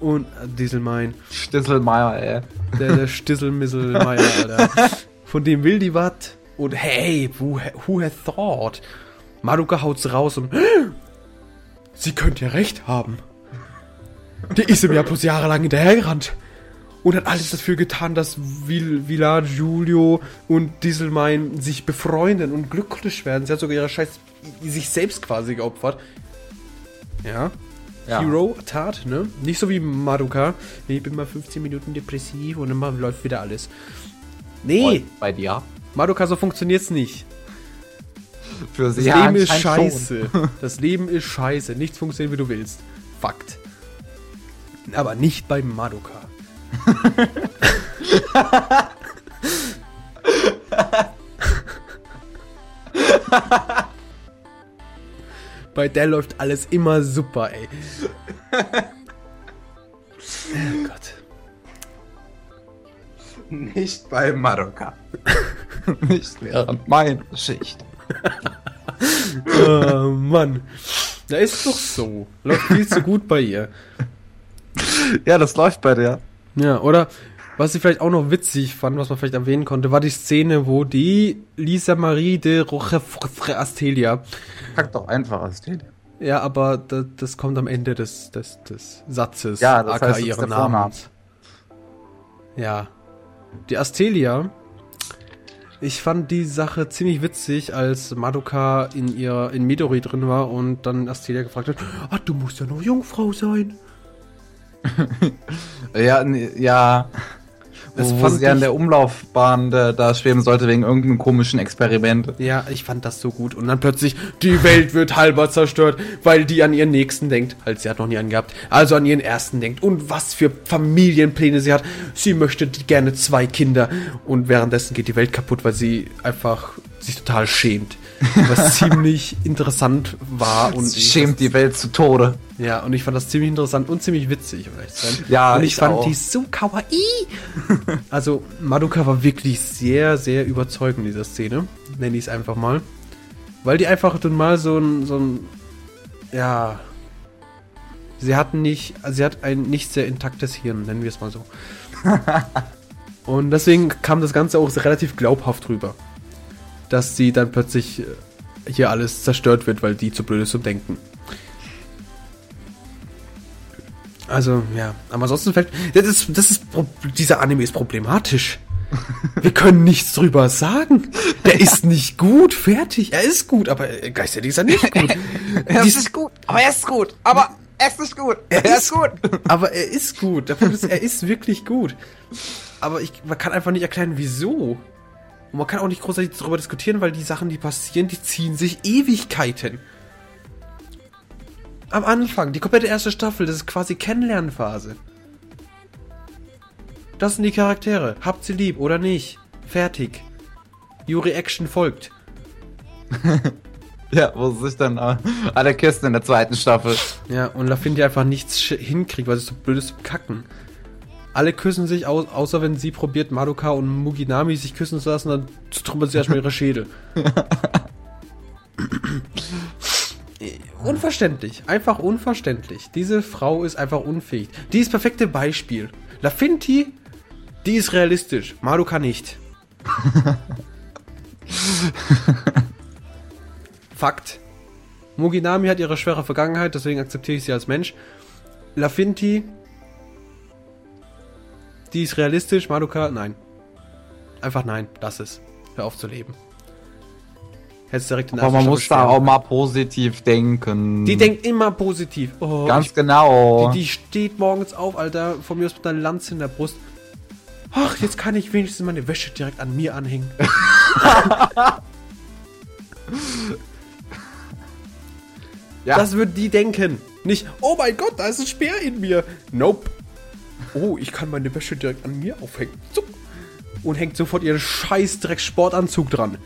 Speaker 1: und äh, Dieselmein.
Speaker 2: Stisselmeier, ey.
Speaker 1: Der, der Stisselmisselmeier, Alter. Von dem will die wat. Und hey, who, who had thought? Madoka haut's raus und sie könnte ja recht haben. Der ist ihm ja bloß jahrelang hinterhergerannt. Und hat alles dafür getan, dass Vil Village, Julio und Dieselmein sich befreunden und glücklich werden. Sie hat sogar ihre Scheiß sich selbst quasi geopfert. Ja.
Speaker 2: Ja.
Speaker 1: Hero tat, ne? Nicht so wie Madoka. Ich bin mal 15 Minuten depressiv und immer läuft wieder alles. Nee,
Speaker 2: Und bei dir?
Speaker 1: Madoka, so funktioniert's nicht.
Speaker 2: Für
Speaker 1: Das
Speaker 2: sie
Speaker 1: Leben ist scheiße. Das Leben ist scheiße. Nichts funktioniert, wie du willst. Fakt. Aber nicht bei Madoka. bei der läuft alles immer super, ey. Oh Gott.
Speaker 2: schon. Nicht bei Madoka. Nicht während meiner Schicht.
Speaker 1: Oh Mann. Da ist doch so. Läuft viel zu gut bei ihr.
Speaker 2: Ja, das läuft bei der.
Speaker 1: Ja, oder was ich vielleicht auch noch witzig fand, was man vielleicht erwähnen konnte, war die Szene, wo die Lisa Marie de Rochefre Astelia,
Speaker 2: Pack doch einfach als Tele.
Speaker 1: ja, aber das, das kommt am Ende des, des, des Satzes,
Speaker 2: Ja, das
Speaker 1: aka
Speaker 2: heißt,
Speaker 1: ihren. Namens. Ja. Die Astelia, ich fand die Sache ziemlich witzig, als Madoka in ihr, in Midori drin war und dann Astelia gefragt hat, ah, du musst ja noch Jungfrau sein.
Speaker 2: Ja, ja.
Speaker 1: Das
Speaker 2: wo, sie an der Umlaufbahn da, da schweben sollte wegen irgendeinem komischen Experiment.
Speaker 1: Ja, ich fand das so gut. Und dann plötzlich, die Welt wird halber zerstört, weil die an ihren Nächsten denkt. Halt, sie hat noch nie einen gehabt. Also an ihren Ersten denkt. Und was für Familienpläne sie hat. Sie möchte gerne zwei Kinder. Und währenddessen geht die Welt kaputt, weil sie einfach sich total schämt. Was ziemlich interessant war.
Speaker 2: Und schämt die Welt zu Tode.
Speaker 1: ja, und ich fand das ziemlich interessant und ziemlich witzig, um ehrlich zu sein.
Speaker 2: Ja,
Speaker 1: und ich,
Speaker 2: ich
Speaker 1: fand
Speaker 2: auch.
Speaker 1: die so kawaii. also, Madoka war wirklich sehr, sehr überzeugend in dieser Szene. Nenne ich es einfach mal. Weil die einfach dann mal so ein, so ein, ja, sie hat nicht, also sie hat ein nicht sehr intaktes Hirn, nennen wir es mal so. und deswegen kam das Ganze auch relativ glaubhaft rüber. Dass sie dann plötzlich äh, hier alles zerstört wird, weil die zu blöd ist zum Denken. Also, ja. Aber ansonsten fällt. Das ist, das ist, dieser Anime ist problematisch. Wir können nichts drüber sagen. Der ist nicht gut, fertig. Er ist gut, aber äh, gleichzeitig ist er nicht gut.
Speaker 2: Er ist nicht gut, aber er ist gut. Aber er ist nicht gut.
Speaker 1: Er ist gut. Aber er ist gut. Der Punkt ist, er ist wirklich gut. Aber ich, man kann einfach nicht erklären, wieso. Und man kann auch nicht großartig darüber diskutieren, weil die Sachen, die passieren, die ziehen sich Ewigkeiten. Am Anfang, die komplette erste Staffel, das ist quasi Kennenlernphase. Das sind die Charaktere. Habt sie lieb oder nicht? Fertig. Yuri Action folgt.
Speaker 2: Ja, wo sich dann äh, alle küssen in der zweiten Staffel.
Speaker 1: Ja, und Lafindy einfach nichts hinkriegt, weil sie so blöd ist zum Kacken. Alle küssen sich, au außer wenn sie probiert, Madoka und Muginami sich küssen zu lassen, dann trümmert sie erstmal ihre Schädel. unverständlich. Einfach unverständlich. Diese Frau ist einfach unfähig. Die ist das perfekte Beispiel. Lafinty, die ist realistisch. Madoka nicht. Fakt. Muginami hat ihre schwere Vergangenheit, deswegen akzeptiere ich sie als Mensch. Lafinty, die ist realistisch. Madoka, nein. Einfach nein, lass es. Hör auf zu leben. Hättest direkt in der
Speaker 2: Aber man muss da auch mal positiv denken.
Speaker 1: Die denkt immer positiv. Oh,
Speaker 2: Ganz
Speaker 1: ich,
Speaker 2: genau.
Speaker 1: die, die steht morgens auf, Alter, von mir aus mit einer Lanze in der Brust. Ach, jetzt kann ich wenigstens meine Wäsche direkt an mir anhängen.
Speaker 2: ja.
Speaker 1: Das wird die denken. Nicht, oh mein Gott, da ist ein Speer in mir. Nope. Oh, ich kann meine Wäsche direkt an mir aufhängen. Zuck. Und hängt sofort ihren scheiß Drecks Sportanzug dran.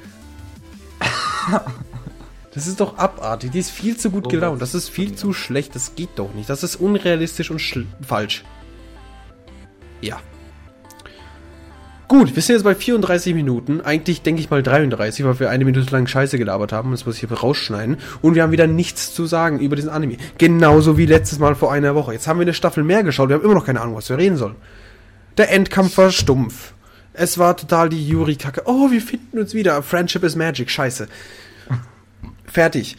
Speaker 1: Das ist doch abartig. Die ist viel zu gut
Speaker 2: So
Speaker 1: gelaunt. Das ist viel zu schlecht. Das geht doch nicht. Das ist unrealistisch und falsch. Ja. Gut, wir sind jetzt bei 34 Minuten. Eigentlich denke ich mal 33, weil wir eine Minute lang Scheiße gelabert haben. Das muss ich hier rausschneiden. Und wir haben wieder nichts zu sagen über diesen Anime. Genauso wie letztes Mal vor einer Woche. Jetzt haben wir eine Staffel mehr geschaut. Wir haben immer noch keine Ahnung, was wir reden sollen. Der Endkampf war stumpf. Es war total die Yuri-Kacke. Oh, wir finden uns wieder. Friendship is Magic. Scheiße. Fertig.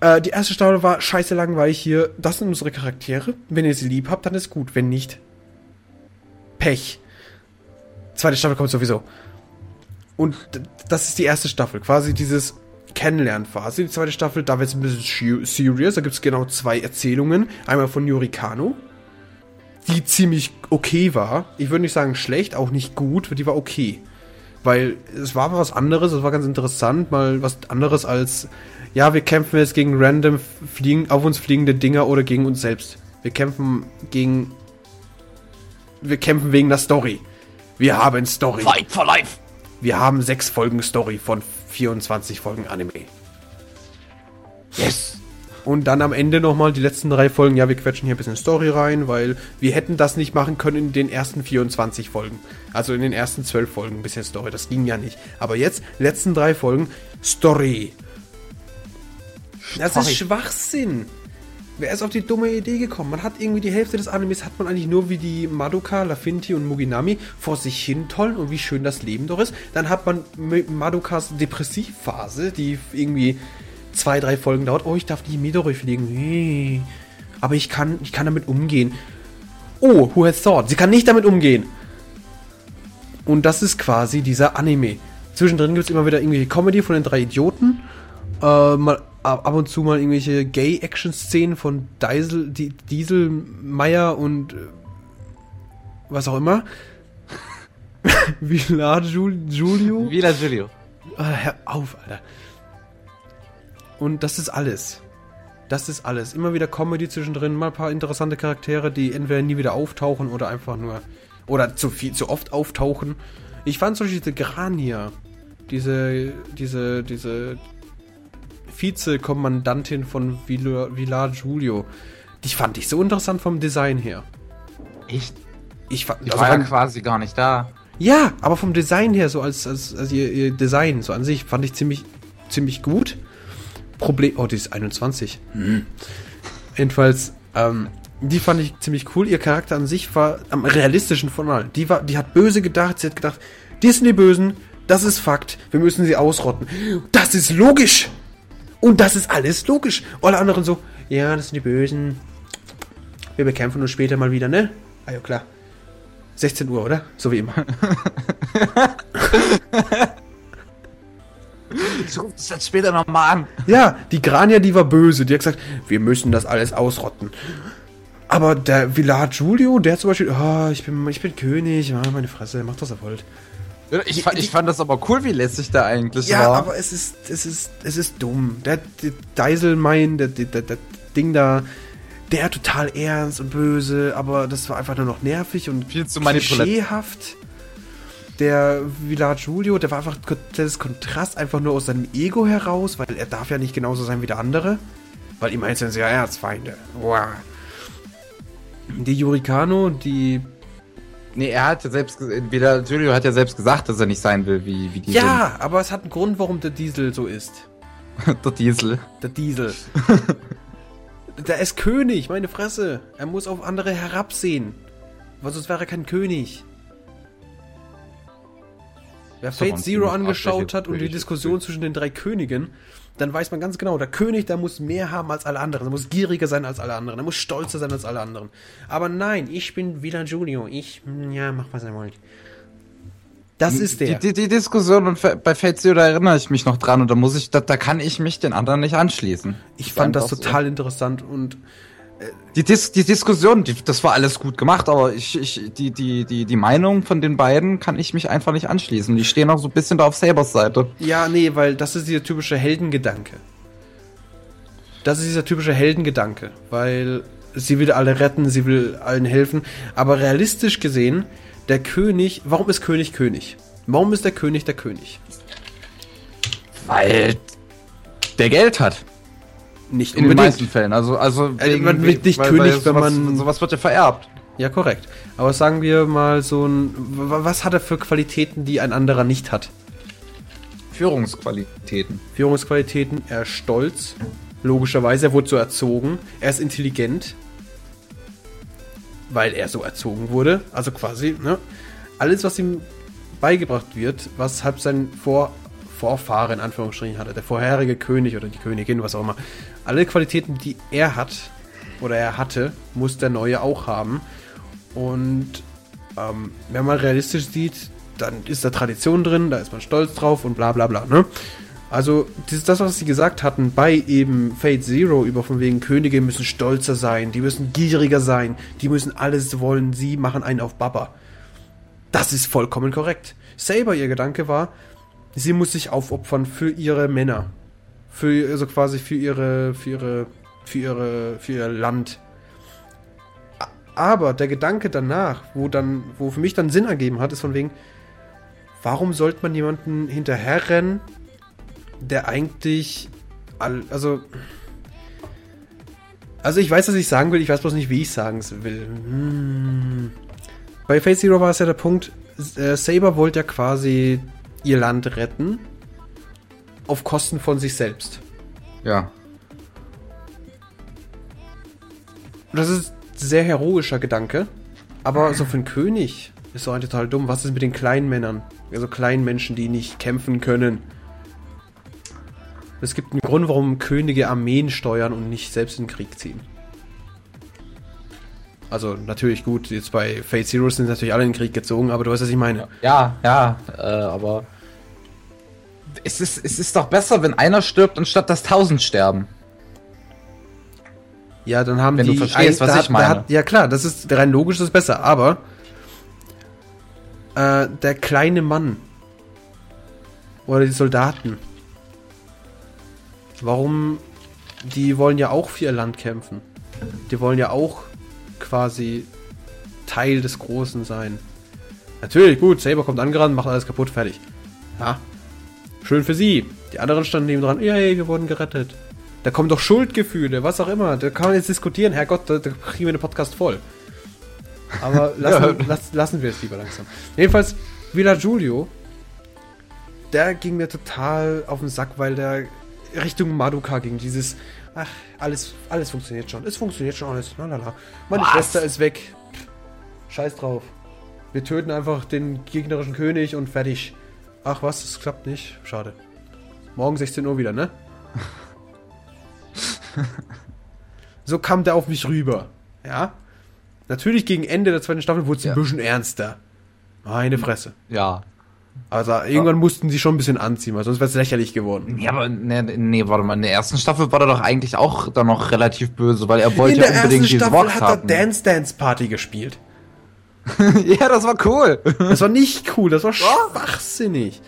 Speaker 1: Äh, die erste Staffel war scheiße langweilig hier. Das sind unsere Charaktere. Wenn ihr sie lieb habt, dann ist gut. Wenn nicht, Pech. Zweite Staffel kommt sowieso. Und das ist die erste Staffel. Quasi dieses Kennenlernphase. Die zweite Staffel, da wird es ein bisschen serious. Da gibt es genau zwei Erzählungen. Einmal von Yurikano, die ziemlich okay war. Ich würde nicht sagen schlecht, auch nicht gut, die war okay. Weil es war was anderes, es war ganz interessant, mal was anderes als, ja, wir kämpfen jetzt gegen random fliegen, auf uns fliegende Dinger oder gegen uns selbst. Wir kämpfen gegen. Wir kämpfen wegen der Story. Wir haben Story.
Speaker 2: Fight for life!
Speaker 1: Wir haben sechs Folgen Story von 24 Folgen Anime.
Speaker 2: Yes!
Speaker 1: Und dann am Ende nochmal die letzten drei Folgen, ja, wir quetschen hier ein bisschen Story rein, weil wir hätten das nicht machen können in den ersten 24 Folgen. Also in den ersten 12 Folgen ein bisschen Story, das ging ja nicht. Aber jetzt, letzten drei Folgen, Story. Das ist Schwachsinn. Wer ist auf die dumme Idee gekommen? Man hat irgendwie die Hälfte des Animes hat man eigentlich nur wie die Madoka, Lafinti und Muginami vor sich hin tollen und wie schön das Leben doch ist. Dann hat man Madokas Depressivphase, die irgendwie zwei, drei Folgen dauert. Oh, ich darf nicht Midori fliegen. Nee. Aber ich kann, ich kann damit umgehen. Oh, who has thought? Sie kann nicht damit umgehen. Und das ist quasi dieser Anime. Zwischendrin gibt es immer wieder irgendwelche Comedy von den drei Idioten. Äh, mal ab und zu mal irgendwelche Gay-Action-Szenen von Diesel, die, Diesel, Meyer und äh, was auch immer. Villa Giulio?
Speaker 2: Villa Giulio.
Speaker 1: Ah, hör auf, Alter. Und das ist alles. Das ist alles. Immer wieder Comedy zwischendrin, mal ein paar interessante Charaktere, die entweder nie wieder auftauchen oder einfach nur. Oder zu viel, zu oft auftauchen. Ich fand zum Beispiel diese Grania. Diese, diese, diese Vizekommandantin von Villar Giulio. Die fand ich so interessant vom Design her.
Speaker 2: Echt?
Speaker 1: Ich fand,
Speaker 2: Die also war ja quasi gar nicht da.
Speaker 1: Ja, aber vom Design her, so als, als, als ihr, ihr Design, so an sich, fand ich ziemlich, ziemlich gut. Problem. Oh, die ist 21. Hm. Jedenfalls, ähm, die fand ich ziemlich cool. Ihr Charakter an sich war am realistischen von allen. Die, war, die hat böse gedacht. Sie hat gedacht, die sind die Bösen. Das ist Fakt. Wir müssen sie ausrotten. Das ist logisch. Und das ist alles logisch. Alle anderen so, ja, das sind die Bösen. Wir bekämpfen uns später mal wieder, ne? Ah ja, klar. 16 Uhr, oder? So wie immer.
Speaker 2: Ich rufe das jetzt später nochmal an.
Speaker 1: Ja, die Grania, die war böse. Die hat gesagt, wir müssen das alles ausrotten. Aber der Villar Giulio, der zum Beispiel, oh, ich bin, ich bin König, ja, meine Fresse, macht was er wollt.
Speaker 2: Ich, fand, ich fand das aber cool, wie lässig der eigentlich
Speaker 1: ja,
Speaker 2: war.
Speaker 1: Ja, aber es ist, es ist, es ist dumm. Der, der Deiselmein, der, der, der, der Ding da, der total ernst und böse, aber das war einfach nur noch nervig und
Speaker 2: viel zu
Speaker 1: klischeehaft der Villar Giulio, der war einfach das Kontrast einfach nur aus seinem Ego heraus, weil er darf ja nicht genauso sein wie der andere. Weil ihm einzeln ja Erzfeinde. Wow. Die Yurikano, die.
Speaker 2: Nee, er hat ja selbst, Villar Giulio hat ja selbst gesagt, dass er nicht sein will wie, wie
Speaker 1: die Ja, aber es hat einen Grund, warum der Diesel so ist.
Speaker 2: der Diesel.
Speaker 1: Der Diesel. der ist König, meine Fresse. Er muss auf andere herabsehen. Weil sonst wäre er kein König. Wer Fate Zero angeschaut hat und die Diskussion zwischen den drei Königen, dann weiß man ganz genau, der König, der muss mehr haben als alle anderen. Der muss gieriger sein als alle anderen. Der muss stolzer sein als alle anderen. Aber nein, ich bin Villa Giulio. Ich, hm, ja, mach was er wollt. Das ist der.
Speaker 2: Die, die, die Diskussion bei Fate Zero, da erinnere ich mich noch dran und da muss ich, da, da kann ich mich den anderen nicht anschließen.
Speaker 1: Ich fand das total so. interessant und
Speaker 2: die, Dis die Diskussion, die, das war alles gut gemacht, aber ich, ich, die, die, die, die Meinung von den beiden kann ich mich einfach nicht anschließen. Die stehen auch so ein bisschen da auf Sabers Seite.
Speaker 1: Ja, nee, weil das ist dieser typische Heldengedanke. Das ist dieser typische Heldengedanke, weil sie will alle retten, sie will allen helfen. Aber realistisch gesehen, der König, warum ist König König? Warum ist der König der König?
Speaker 2: Weil der Geld hat.
Speaker 1: Nicht
Speaker 2: in unbedingt. den meisten Fällen. Also, also
Speaker 1: wegen, man wird nicht weil, König, weil
Speaker 2: wenn man. Sowas wird ja vererbt.
Speaker 1: Ja, korrekt. Aber sagen wir mal so ein. Was hat er für Qualitäten, die ein anderer nicht hat?
Speaker 2: Führungsqualitäten.
Speaker 1: Führungsqualitäten, er ist stolz. Logischerweise, er wurde so erzogen. Er ist intelligent. Weil er so erzogen wurde. Also quasi, ne? Alles, was ihm beigebracht wird, was halb sein Vor Vorfahre in Anführungsstrichen hatte, der vorherige König oder die Königin, was auch immer. Alle Qualitäten, die er hat oder er hatte, muss der neue auch haben. Und ähm, wenn man realistisch sieht, dann ist da Tradition drin, da ist man stolz drauf und bla bla bla. Ne? Also, das, das, was sie gesagt hatten bei eben Fate Zero über von wegen Könige müssen stolzer sein, die müssen gieriger sein, die müssen alles wollen, sie machen einen auf Baba. Das ist vollkommen korrekt. Saber, ihr Gedanke war, sie muss sich aufopfern für ihre Männer. Für, also quasi für ihre, für ihre, für ihre, für ihr Land. Aber der Gedanke danach, wo dann, wo für mich dann Sinn ergeben hat, ist von wegen, warum sollte man jemanden hinterherrennen, der eigentlich, all, also, also ich weiß, was ich sagen will, ich weiß bloß nicht, wie ich sagen will. Hm. Bei Face Zero war es ja der Punkt, äh, Saber wollte ja quasi ihr Land retten, auf Kosten von sich selbst.
Speaker 2: Ja.
Speaker 1: Das ist ein sehr heroischer Gedanke, aber so für einen König ist so ein total dumm. Was ist mit den kleinen Männern? Also kleinen Menschen, die nicht kämpfen können. Es gibt einen Grund, warum Könige Armeen steuern und nicht selbst in den Krieg ziehen. Also natürlich gut, jetzt bei Fate Zero sind natürlich alle in den Krieg gezogen, aber du weißt, was ich meine.
Speaker 2: Ja, ja, äh, aber es ist, es ist doch besser, wenn einer stirbt, anstatt dass tausend sterben.
Speaker 1: Ja, dann haben
Speaker 2: Wenn
Speaker 1: die...
Speaker 2: du verstehst, was
Speaker 1: da-
Speaker 2: ich
Speaker 1: da
Speaker 2: meine.
Speaker 1: Hat, ja klar, das ist rein logisch das ist besser, aber äh, der kleine Mann oder die Soldaten, warum... Die wollen ja auch für ihr Land kämpfen. Die wollen ja auch quasi Teil des Großen sein. Natürlich, gut, Saber kommt angerannt, macht alles kaputt, fertig. Ja, schön für sie. Die anderen standen neben dran, yay, wir wurden gerettet. Da kommen doch Schuldgefühle, was auch immer. Da kann man jetzt diskutieren. Herrgott, da, da kriegen wir den Podcast voll. Aber lassen, lass, lassen wir es lieber langsam. Jedenfalls, Villa Giulio, der ging mir total auf den Sack, weil der Richtung Madoka ging. Dieses, ach, alles, alles funktioniert schon. Es funktioniert schon alles. Lalala. Meine
Speaker 2: Was?
Speaker 1: Schwester ist weg. Scheiß drauf. Wir töten einfach den gegnerischen König und fertig. Ach was, das klappt nicht. Schade. Morgen 16 Uhr wieder, ne? so kam der auf mich rüber. Ja? Natürlich gegen Ende der zweiten Staffel wurde es
Speaker 2: Ja.
Speaker 1: ein bisschen ernster. Meine Fresse.
Speaker 2: Ja.
Speaker 1: Also irgendwann mussten sie schon ein bisschen anziehen, weil sonst wäre es lächerlich geworden.
Speaker 2: Ja, aber nee, nee, warte mal, in der ersten Staffel war er doch eigentlich auch dann noch relativ böse, weil er wollte
Speaker 1: In
Speaker 2: ja
Speaker 1: der ersten
Speaker 2: unbedingt diese
Speaker 1: Staffel
Speaker 2: Vox
Speaker 1: hat er
Speaker 2: haben.
Speaker 1: Dance Dance Party gespielt.
Speaker 2: ja, das war cool.
Speaker 1: Das war nicht cool, das war schwachsinnig.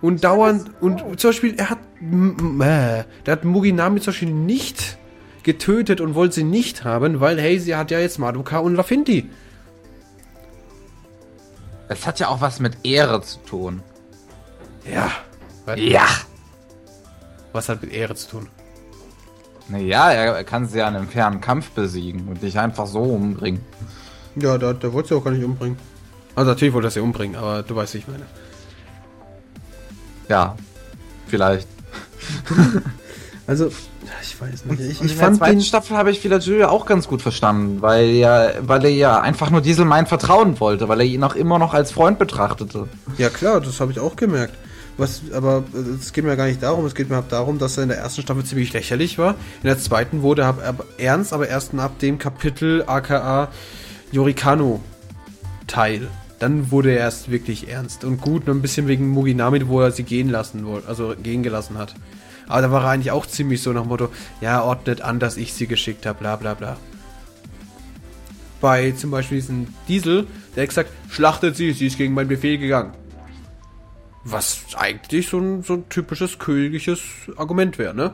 Speaker 1: Und dauernd, und zum Beispiel, er hat, äh, der hat Muginami zum Beispiel nicht getötet und wollte sie nicht haben, weil, hey, sie hat ja jetzt Madoka und Lafinti.
Speaker 2: Es hat ja auch was mit Ehre zu tun.
Speaker 1: Ja.
Speaker 2: Ja.
Speaker 1: Was hat mit Ehre zu tun?
Speaker 2: Naja, er kann sie ja in einem fairen Kampf besiegen und dich einfach so umbringen.
Speaker 1: Ja, der, der wollte sie auch gar nicht umbringen. Also natürlich wollte er sie umbringen, aber du weißt, wie ich meine.
Speaker 2: Ja, vielleicht.
Speaker 1: Also, ich weiß nicht. Ich,
Speaker 2: Und
Speaker 1: ich
Speaker 2: in der
Speaker 1: fand
Speaker 2: zweiten
Speaker 1: den,
Speaker 2: Staffel habe ich Julia auch ganz gut verstanden, weil er, weil er ja einfach nur Dieselmein vertrauen wollte, weil er ihn auch immer noch als Freund betrachtete.
Speaker 1: Ja klar, das habe ich auch gemerkt. Was, aber äh, es geht mir gar nicht darum, es geht mir halt darum, dass er in der ersten Staffel ziemlich lächerlich war. In der zweiten wurde er ernst, aber erst ab dem Kapitel aka Yorikano Teil. Dann wurde er erst wirklich ernst. Und gut, nur ein bisschen wegen Muginami, wo er sie gehen lassen wollte, also gehen gelassen hat. Aber da war er eigentlich auch ziemlich so nach dem Motto, ja, ordnet an, dass ich sie geschickt habe, bla bla bla. Bei zum Beispiel diesem Diesel, der hat gesagt, schlachtet sie, sie ist gegen meinen Befehl gegangen. Was eigentlich so ein, so ein typisches königliches Argument wäre, ne?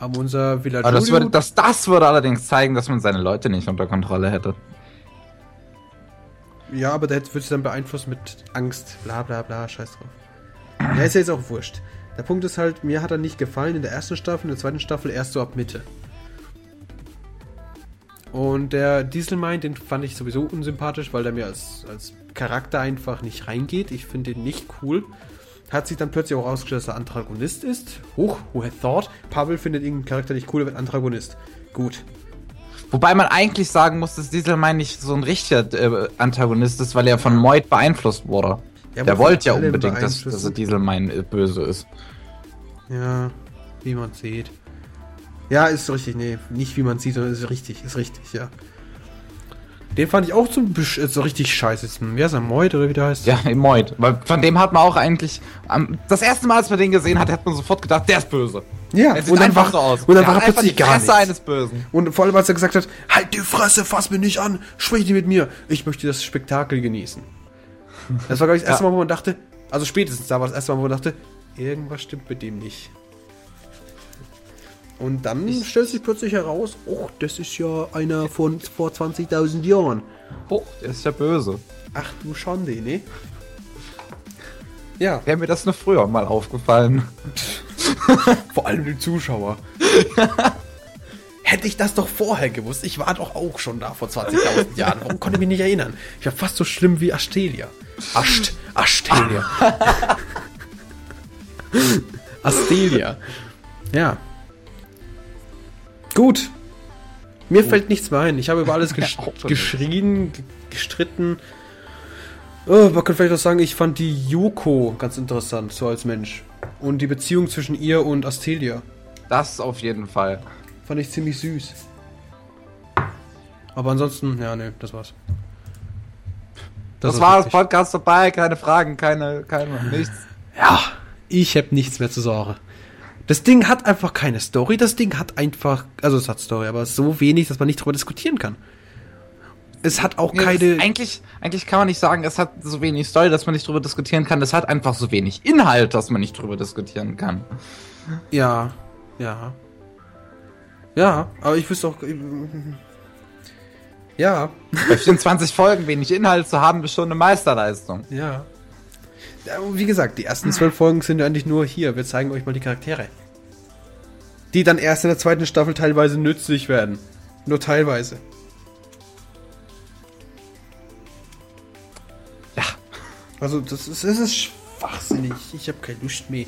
Speaker 1: Aber unser Villa
Speaker 2: Aber das würde, das, das würde allerdings zeigen, dass man seine Leute nicht unter Kontrolle hätte.
Speaker 1: Ja, aber der wird es dann beeinflusst mit Angst, bla bla bla, scheiß drauf. Ja, ist ja jetzt auch wurscht. Der Punkt ist halt, mir hat er nicht gefallen in der ersten Staffel, in der zweiten Staffel erst so ab Mitte. Und der Dieselmind, den fand ich sowieso unsympathisch, weil der mir als, als Charakter einfach nicht reingeht. Ich finde den nicht cool. Hat sich dann plötzlich auch rausgestellt, dass er Antagonist ist. Hoch, who had thought? Pavel findet irgendeinen Charakter nicht cool, er wird Antagonist. Gut.
Speaker 2: Wobei man eigentlich sagen muss, dass Dieselmein nicht so ein richtiger äh, Antagonist ist, weil er von Moid beeinflusst wurde.
Speaker 1: Ja,
Speaker 2: Der wollte ja unbedingt, dass, dass Dieselmein äh, böse ist.
Speaker 1: Ja, wie man sieht. Ja, ist richtig, nee, nicht wie man sieht, sondern ist richtig, ist richtig, ja. Den fand ich auch so, besch- äh, so richtig scheiße. Wer ist er? Moid oder wie der heißt?
Speaker 2: Ja, Moid. Weil von dem hat man auch eigentlich. am- das erste Mal, als man den gesehen hat, hat man sofort gedacht, der ist böse.
Speaker 1: Ja,
Speaker 2: sieht
Speaker 1: und dann
Speaker 2: einfach
Speaker 1: war,
Speaker 2: so aus.
Speaker 1: und dann war er plötzlich
Speaker 2: die
Speaker 1: gar nichts.
Speaker 2: eines Bösen.
Speaker 1: Und vor allem, als er gesagt hat, halt die Fresse, fass mich nicht an, sprich nicht mit mir. Ich möchte das Spektakel genießen. Das war, glaube ich, das erste
Speaker 2: Ja.
Speaker 1: Mal, wo man dachte, also spätestens da war das erste Mal, wo man dachte, irgendwas stimmt mit dem nicht. Und dann stellt sich plötzlich heraus, oh, das ist ja einer von vor 20.000 Jahren.
Speaker 2: Oh, der ist ja böse.
Speaker 1: Ach du Schande, ne? Ja,
Speaker 2: Wäre mir das nur früher mal aufgefallen.
Speaker 1: vor allem dem Zuschauer. Hätte ich das doch vorher gewusst. Ich war doch auch schon da vor 20.000 Jahren. Warum konnte ich mich nicht erinnern? Ich war fast so schlimm wie Astelia. Ascht, Astelia. Astelia. Ja. Gut. Mir fällt nichts mehr ein. Ich habe über alles gesch geschrien, ge- gestritten. Oh, man könnte vielleicht auch sagen, ich fand die Yoko ganz interessant, so als Mensch. Und die Beziehung zwischen ihr und Astelia.
Speaker 2: Das auf jeden Fall.
Speaker 1: Fand ich ziemlich süß. Aber ansonsten, ja, ne, das war's.
Speaker 2: Das,
Speaker 1: ist
Speaker 2: war das. Podcast dabei, keine Fragen, keine, keine, nichts.
Speaker 1: Ja, ich habe nichts mehr zu sagen. Das Ding hat einfach keine Story. Das Ding hat einfach, also es hat Story, aber so wenig, dass man nicht drüber diskutieren kann. Es hat auch
Speaker 2: Nee,
Speaker 1: keine.
Speaker 2: eigentlich, eigentlich kann man nicht sagen, es hat so wenig Story, dass man nicht drüber diskutieren kann. Es hat einfach so wenig Inhalt, dass man nicht drüber diskutieren kann.
Speaker 1: Ja, ja. Ja, aber ich wüsste auch. Ja,
Speaker 2: Bei 24 Folgen wenig Inhalt zu haben, ist schon eine Meisterleistung.
Speaker 1: ja. Ja, Wie gesagt, die ersten zwölf Folgen sind ja eigentlich nur hier. Wir zeigen euch mal die Charaktere. Die dann erst in der zweiten Staffel teilweise nützlich werden. Nur teilweise.
Speaker 2: Ja.
Speaker 1: Also, das ist, das ist schwachsinnig. Ich habe keine Lust mehr.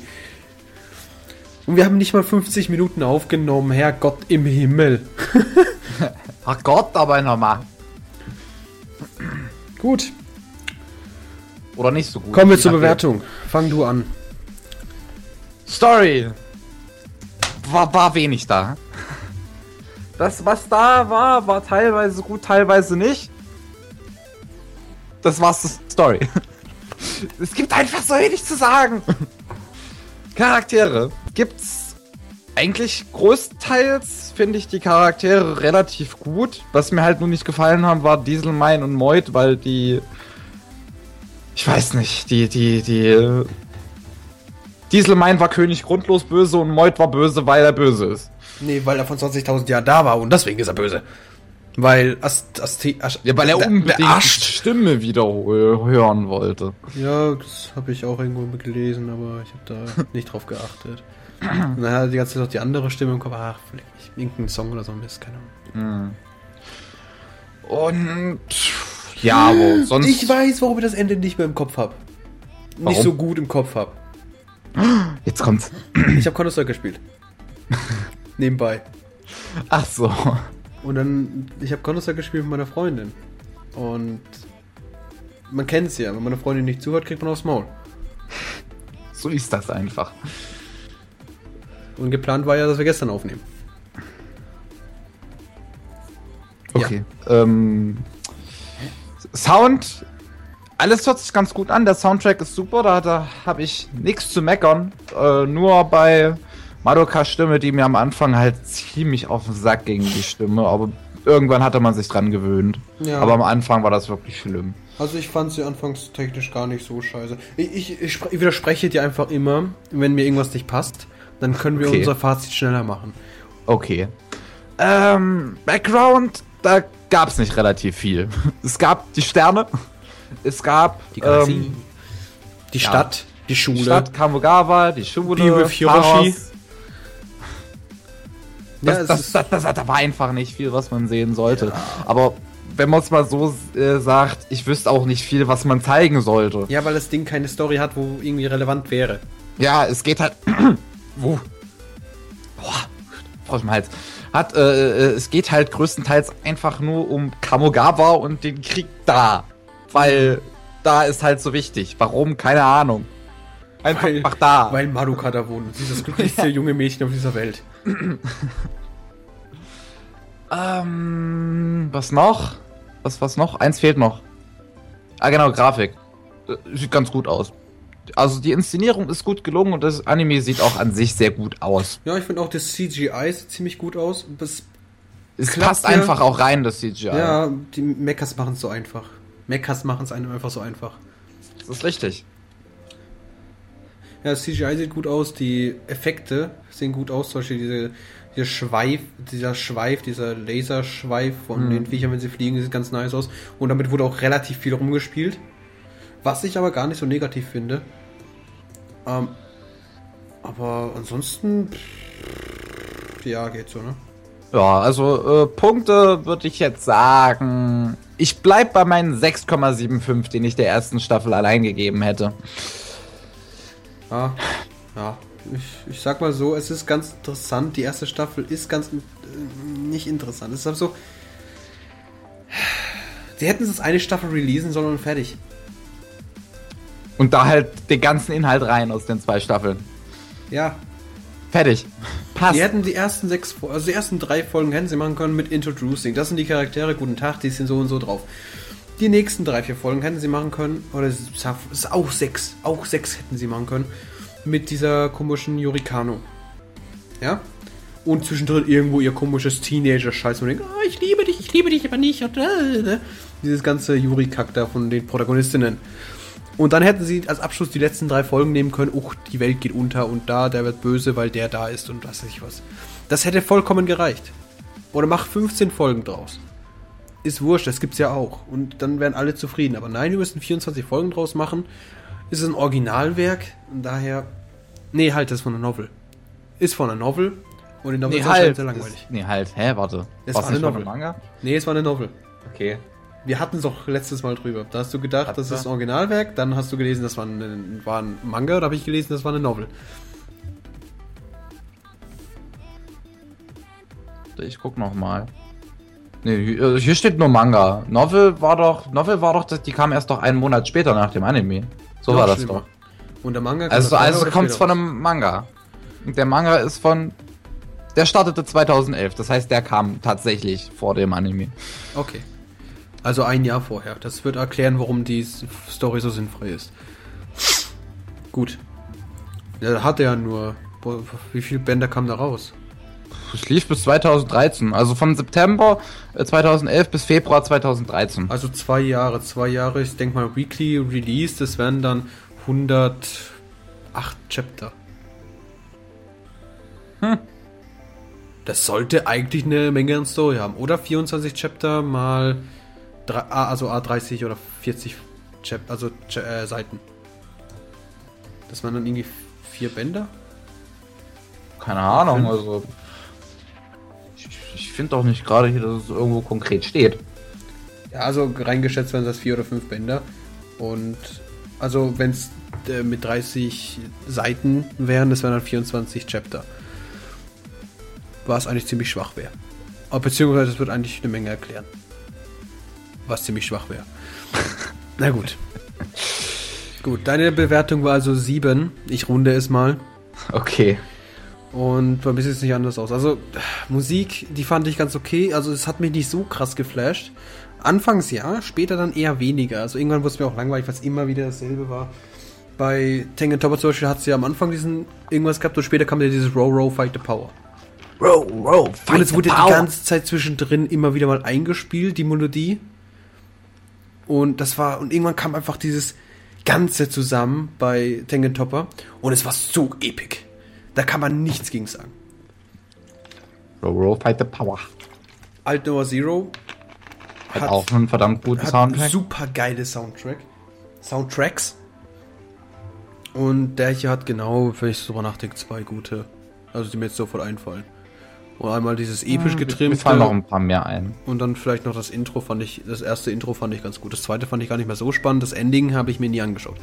Speaker 1: Und wir haben nicht mal 50 Minuten aufgenommen. Herrgott im Himmel.
Speaker 2: Ach Gott, aber nochmal.
Speaker 1: Gut,
Speaker 2: Oder nicht so gut.
Speaker 1: kommen wir zur. Bewertung. Fang du an.
Speaker 2: Story. War, war wenig da. Das, was da war, war teilweise gut, teilweise nicht. Das war's, das Story. Es gibt einfach so wenig zu sagen. Charaktere gibt's eigentlich größtenteils, finde ich die Charaktere relativ gut. Was mir halt nur nicht gefallen haben, war Dieselmine und Moid, weil die. Ich weiß nicht, die, die, die. Dieselmine war König grundlos böse und Moid war böse, weil er böse ist.
Speaker 1: Nee, weil er von 20.000 Jahren da war und deswegen ist er böse. Weil Ast, Ast, Ast,
Speaker 2: Ja, weil er unbedingt die. Stimme wieder hö- hören wollte.
Speaker 1: Ja, das habe ich auch irgendwo gelesen, aber ich habe da nicht drauf geachtet. Und dann hat er die ganze Zeit auch die andere Stimme im Kopf. Ach, vielleicht irgendein Song oder so ein Mist, keine Ahnung.
Speaker 2: Und ja, aber sonst.
Speaker 1: Ich weiß, warum ich das Ende nicht mehr im Kopf habe. Nicht so gut im Kopf habe.
Speaker 2: Jetzt kommt's.
Speaker 1: Ich habe Counter-Strike gespielt. Nebenbei.
Speaker 2: Ach so.
Speaker 1: Und dann, ich habe Counter-Strike gespielt mit meiner Freundin. Und man kennt es ja, wenn meine Freundin nicht zuhört, kriegt man aufs Maul.
Speaker 2: So ist das einfach.
Speaker 1: Und geplant war ja, dass wir gestern aufnehmen.
Speaker 2: Okay. Ähm, Sound. Alles hört sich ganz gut an. Der Soundtrack ist super. Da, da habe ich nichts zu meckern. Äh, nur bei Madokas Stimme, die mir am Anfang halt ziemlich auf den Sack ging, die Stimme. Aber irgendwann hatte man sich dran gewöhnt.
Speaker 1: Ja.
Speaker 2: Aber am Anfang war das wirklich schlimm.
Speaker 1: Also ich fand sie anfangs technisch gar nicht so scheiße. Ich, ich, ich, ich widerspreche dir einfach immer, wenn mir irgendwas nicht passt, dann können wir
Speaker 2: Okay.
Speaker 1: unser Fazit schneller machen.
Speaker 2: Okay. Ähm, Background, da gab's nicht relativ viel. Es gab die Sterne. Es gab
Speaker 1: Die Galaxie.
Speaker 2: ähm,
Speaker 1: die
Speaker 2: ja.
Speaker 1: Stadt, die Schule.
Speaker 2: die Stadt Kamogawa, die Schule,
Speaker 1: Be with Hiroshi.
Speaker 2: Paros.
Speaker 1: Ja,
Speaker 2: Das,
Speaker 1: es
Speaker 2: das, das, das, da war einfach nicht viel, was man sehen sollte. Aber wenn man es mal so äh, sagt, ich wüsste auch nicht viel, was man zeigen sollte.
Speaker 1: ja, weil das Ding keine Story hat, wo irgendwie relevant wäre.
Speaker 2: Ja, es geht halt. Wo? Boah, Frosch im Hals. Hat, äh, äh, es geht halt größtenteils einfach nur um Kamogawa und den Krieg da. Weil da ist halt so wichtig. Warum? Keine Ahnung. Einfach
Speaker 1: Weil-
Speaker 2: einfach da.
Speaker 1: Weil Madoka da wohnt. Sie ist das glücklichste junge Mädchen auf dieser Welt.
Speaker 2: ähm, was noch? was, was noch? Eins fehlt noch. Ah, genau, Grafik. Äh, Sieht ganz gut aus. Also die Inszenierung ist gut gelungen und das Anime sieht auch an sich sehr gut aus.
Speaker 1: Ja, ich finde auch das CGI sieht ziemlich gut aus. Das,
Speaker 2: Es passt
Speaker 1: ja.
Speaker 2: einfach auch rein, das CGI.
Speaker 1: ja, die Mechas machen es so einfach. Mechas machen es einem einfach so einfach.
Speaker 2: Das ist richtig.
Speaker 1: Ja, das CGI sieht gut aus, die Effekte sehen gut aus, zum Beispiel diese, dieser Schweif, dieser Schweif, dieser Laserschweif von
Speaker 2: Mhm.
Speaker 1: den Viechern, wenn sie fliegen, sieht ganz nice aus. Und damit wurde auch relativ viel rumgespielt. Was ich aber gar nicht so negativ finde. Ähm, aber ansonsten, pff, ja, geht so, ne?
Speaker 2: Ja, also äh, Punkte würde ich jetzt sagen. Ich bleib bei meinen 6,75, den ich der ersten Staffel allein gegeben hätte.
Speaker 1: Ja, ja. Ich, ich sag mal so, es ist ganz interessant. Die erste Staffel ist ganz äh, nicht interessant. Es ist aber so. Sie hätten es eine Staffel releasen sollen und fertig.
Speaker 2: Und da halt den ganzen Inhalt rein aus den zwei Staffeln.
Speaker 1: Ja.
Speaker 2: Fertig. Passt.
Speaker 1: Die hätten die ersten sechs, also die ersten drei Folgen hätten sie machen können mit Introducing. Das sind die Charaktere, guten Tag, die sind so und so drauf. Die nächsten drei, vier Folgen hätten sie machen können, oder es ist auch sechs, auch sechs hätten sie machen können, mit dieser komischen Yurikano. Ja? Und zwischendrin irgendwo ihr komisches Teenager-Scheiß, man denkt, oh, ich liebe dich, ich liebe dich aber nicht. Und, äh, äh. Dieses ganze Yuri-Kack da von den Protagonistinnen. Und dann hätten sie als Abschluss die letzten drei Folgen nehmen können, uch, die Welt geht unter und da, der wird böse, weil der da ist und was weiß ich was. Das hätte vollkommen gereicht. Oder mach 15 Folgen draus. Ist wurscht, das gibt's ja auch. Und dann wären alle zufrieden. Aber nein, wir müssen 24 Folgen draus machen. Ist ein Originalwerk und daher. Nee, halt, das ist von einer Novel. Ist von einer Novel. Und die Novel
Speaker 2: nee,
Speaker 1: ist
Speaker 2: halt.
Speaker 1: sehr langweilig.
Speaker 2: Nee, halt. Hä, warte.
Speaker 1: Es war eine Novel.
Speaker 2: Manga?
Speaker 1: Nee, es war eine Novel.
Speaker 2: Okay.
Speaker 1: Wir hatten es doch letztes Mal drüber. Da hast du gedacht,
Speaker 2: Hatten
Speaker 1: das ist ein Originalwerk, dann hast du gelesen, das war ein, war ein Manga, oder habe ich gelesen, das war eine Novel.
Speaker 2: Ich guck noch mal. Nee, hier hier steht nur Manga. Novel war doch, Novel war doch, die kam erst doch einen Monat später nach dem Anime. So
Speaker 1: Noch
Speaker 2: war das
Speaker 1: schlimmer.
Speaker 2: doch.
Speaker 1: Und der Manga
Speaker 2: Also, also kommt es von einem Manga. Und der Manga ist von, der startete 2011. Das heißt, der kam tatsächlich vor dem Anime.
Speaker 1: Okay. Also ein Jahr vorher. Das wird erklären, warum die Story so sinnfrei ist. Gut. Der hatte ja nur. Wie viele Bänder kamen da raus?
Speaker 2: Es lief bis 2013. Also von September äh, 2011 bis Februar 2013.
Speaker 1: Also zwei Jahre. Zwei Jahre, ich denke mal, Weekly Release, das wären dann 108 Chapter.
Speaker 2: Hm.
Speaker 1: Das sollte eigentlich eine Menge an Story haben. Oder 24 Chapter mal drei, also A30 oder 40 Chap, also äh, Seiten. Das waren dann irgendwie vier Bänder?
Speaker 2: Keine Ahnung,
Speaker 1: Fünf.
Speaker 2: also. Ich, ich finde doch nicht gerade hier, dass es irgendwo konkret steht.
Speaker 1: Ja, also reingeschätzt wären das vier oder fünf Bänder. Und also wenn es äh, mit 30 Seiten wären, das wären dann 24 Chapter. Was eigentlich ziemlich schwach wäre. Beziehungsweise das wird eigentlich eine Menge erklären. Was ziemlich schwach wäre. Na gut. Gut, deine Bewertung war also 7. Ich runde es mal.
Speaker 2: Okay.
Speaker 1: Und bei mir sieht es nicht anders aus. Also, Musik, die fand ich ganz okay. Also, es hat mich nicht so krass geflasht. Anfangs ja, später dann eher weniger. Also, irgendwann wurde es mir auch langweilig, was immer wieder dasselbe war. Bei Tengen Topper zum Beispiel hat sie ja am Anfang diesen irgendwas gehabt und später kam ja dieses Row Row Fight the Power.
Speaker 2: Row, row,
Speaker 1: und es wurde die ganze Zeit zwischendrin immer wieder mal eingespielt, die Melodie. Und das war, und irgendwann kam einfach dieses Ganze zusammen bei Tengen Topper und es war so epic. Da kann man nichts gegen sagen.
Speaker 2: Row, row, fight the power.
Speaker 1: Alt Noah Zero
Speaker 2: Hat, auch einen verdammt guten
Speaker 1: hat
Speaker 2: Soundtrack.
Speaker 1: super geile Soundtrack. Soundtracks. Und der hier hat genau, wenn ich so drüber nachdenke, zwei gute. Also die mir jetzt sofort einfallen. Und einmal dieses episch
Speaker 2: Mir
Speaker 1: getrimte
Speaker 2: fallen noch ein paar mehr ein.
Speaker 1: und dann vielleicht noch das Intro fand ich, das erste Intro fand ich ganz gut. Das zweite fand ich gar nicht mehr so spannend. Das Ending habe ich mir nie angeschaut.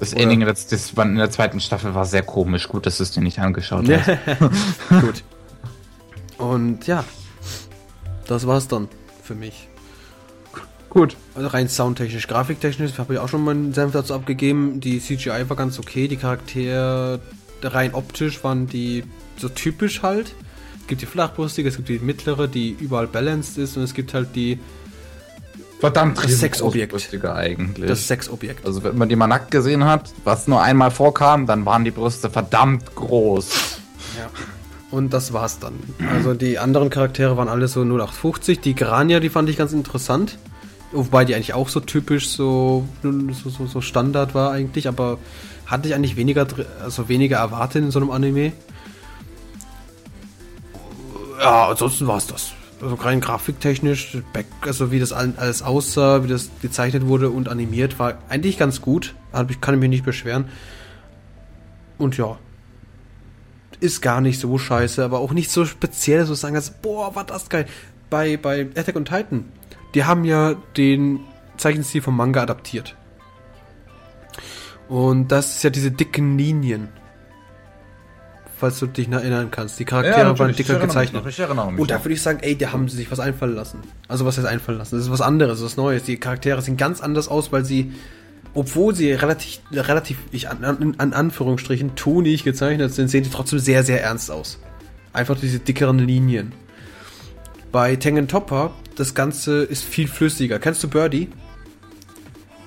Speaker 2: Das
Speaker 1: Oder-
Speaker 2: Ending das, das war in der zweiten Staffel war sehr komisch. Gut, dass du es dir nicht angeschaut hast.
Speaker 1: gut. Und ja, das war's dann für mich.
Speaker 2: Gut.
Speaker 1: Also rein soundtechnisch, grafiktechnisch habe ich auch schon meinen Senf dazu abgegeben. Die CGI war ganz okay, die Charaktere rein optisch waren die so typisch halt. Es gibt die flachbrustige, es gibt die mittlere, die überall balanced ist und es gibt halt die
Speaker 2: verdammt
Speaker 1: Das Sexobjekt.
Speaker 2: eigentlich.
Speaker 1: Das Sexobjekt.
Speaker 2: also wenn man die mal nackt gesehen hat, was nur einmal vorkam, dann waren die Brüste verdammt groß.
Speaker 1: Ja. Und das war's dann. Also die anderen Charaktere waren alle so 0850. Die Grania, die fand ich ganz interessant. Wobei die eigentlich auch so typisch so, so, so, so Standard war eigentlich, aber hatte ich eigentlich weniger, also weniger erwartet in so einem Anime. Ja, ansonsten war's das. Also rein grafiktechnisch, back, also wie das all- alles aussah, wie das gezeichnet wurde und animiert, war eigentlich ganz gut. Hab Ich kann mich nicht beschweren. Und ja, ist gar nicht so scheiße, aber auch nicht so speziell, so sagen, als, boah, war das geil. Bei, bei Attack on Titan, die haben ja den Zeichenstil vom Manga adaptiert. Und das ist ja diese dicken Linien. Falls du dich noch erinnern kannst. Die Charaktere waren dicker gezeichnet.
Speaker 2: Ich erinnere mich.
Speaker 1: Und da würde ich sagen, ey, da haben sie sich was einfallen lassen. Also was heißt einfallen lassen? Das ist was anderes, was Neues. Die Charaktere sehen ganz anders aus, weil sie, obwohl sie relativ, relativ, ich an, an, an Anführungsstrichen, tonig gezeichnet sind, sehen die trotzdem sehr, sehr ernst aus. Einfach diese dickeren Linien. Bei Tengen Topper, das Ganze ist viel flüssiger. Kennst du Birdie?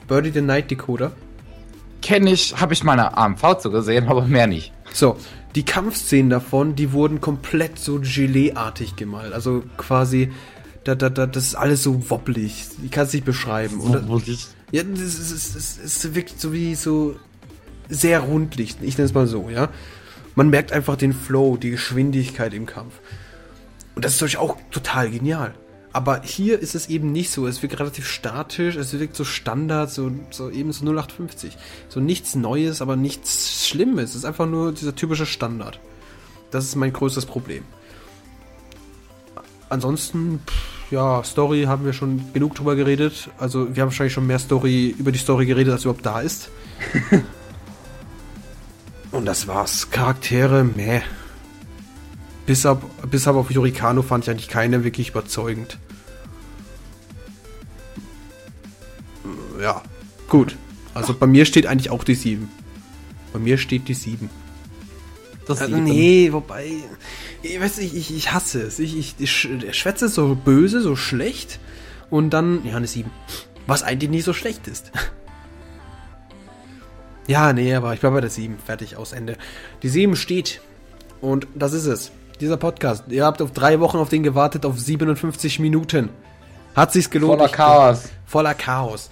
Speaker 1: Birdie the Night Decoder?
Speaker 2: Kenne ich, habe ich meine AMV zu gesehen, aber mehr nicht.
Speaker 1: So, die Kampfszenen davon, die wurden komplett so Gelee-artig gemalt. Also quasi, da, da, da, das ist alles so wobblig. Ich kann es nicht beschreiben. Und, ja, das ist, es, ist, es ist wirklich so wie so sehr rundlich. Ich nenne es mal so, ja. Man merkt einfach den Flow, die Geschwindigkeit im Kampf. Und das ist natürlich auch total genial. Aber hier ist es eben nicht so. Es wirkt relativ statisch, es wirkt so Standard, so, so eben so 0850. So nichts Neues, aber nichts Schlimmes. Es ist einfach nur dieser typische Standard. Das ist mein größtes Problem. Ansonsten, pff, ja, Story haben wir schon genug drüber geredet. Also wir haben wahrscheinlich schon mehr Story über die Story geredet, als überhaupt da ist. Und das war's. Charaktere, meh. Bis ab, bis ab auf Yurikano fand ich eigentlich keine wirklich überzeugend. Ja, gut. Also bei mir steht eigentlich auch die 7. Bei mir steht die 7.
Speaker 2: Das
Speaker 1: Äh, nee, wobei, ich weiß nicht, ich, ich hasse es. Ich, ich, ich sch- schwätze so böse, so schlecht und dann, ja, eine 7. Was eigentlich nicht so schlecht ist. Ja, nee, aber ich bleibe bei der 7. Fertig, aus Ende. Die 7 steht. Und das ist es. Dieser Podcast. Ihr habt auf drei Wochen auf den gewartet, auf 57 Minuten. Hat sich's gelohnt.
Speaker 2: Voller
Speaker 1: Ich-
Speaker 2: Chaos.
Speaker 1: voller Chaos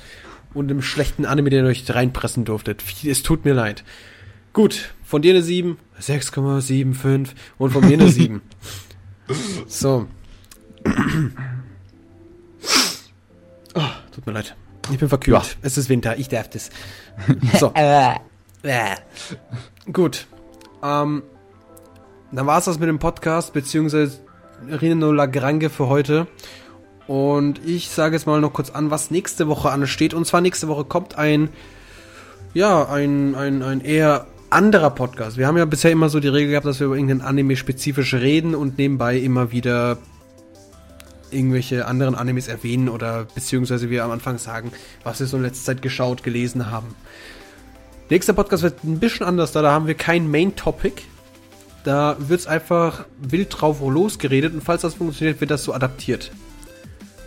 Speaker 1: und im schlechten Anime, den ihr euch reinpressen durftet. Es tut mir leid. Gut, von dir eine 7, 6,75 und von mir eine 7. So. Oh, tut mir leid. Ich bin verkühlt.
Speaker 2: Ja.
Speaker 1: Es ist Winter, ich darf das. So. Gut. Ähm, dann war es das mit dem Podcast, beziehungsweise Rino Lagrange für heute. Und ich sage jetzt mal noch kurz an, was nächste Woche ansteht. Und zwar nächste Woche kommt ein, ja, ein, ein, ein eher anderer Podcast. Wir haben ja bisher immer so die Regel gehabt, dass wir über irgendein Anime spezifisch reden und nebenbei immer wieder irgendwelche anderen Animes erwähnen oder beziehungsweise wir am Anfang sagen, was wir so in letzter Zeit geschaut, gelesen haben. Nächster Podcast wird ein bisschen anders, da, da haben wir kein Main Topic. Da wird es einfach wild drauf losgeredet und falls das funktioniert, wird das so adaptiert.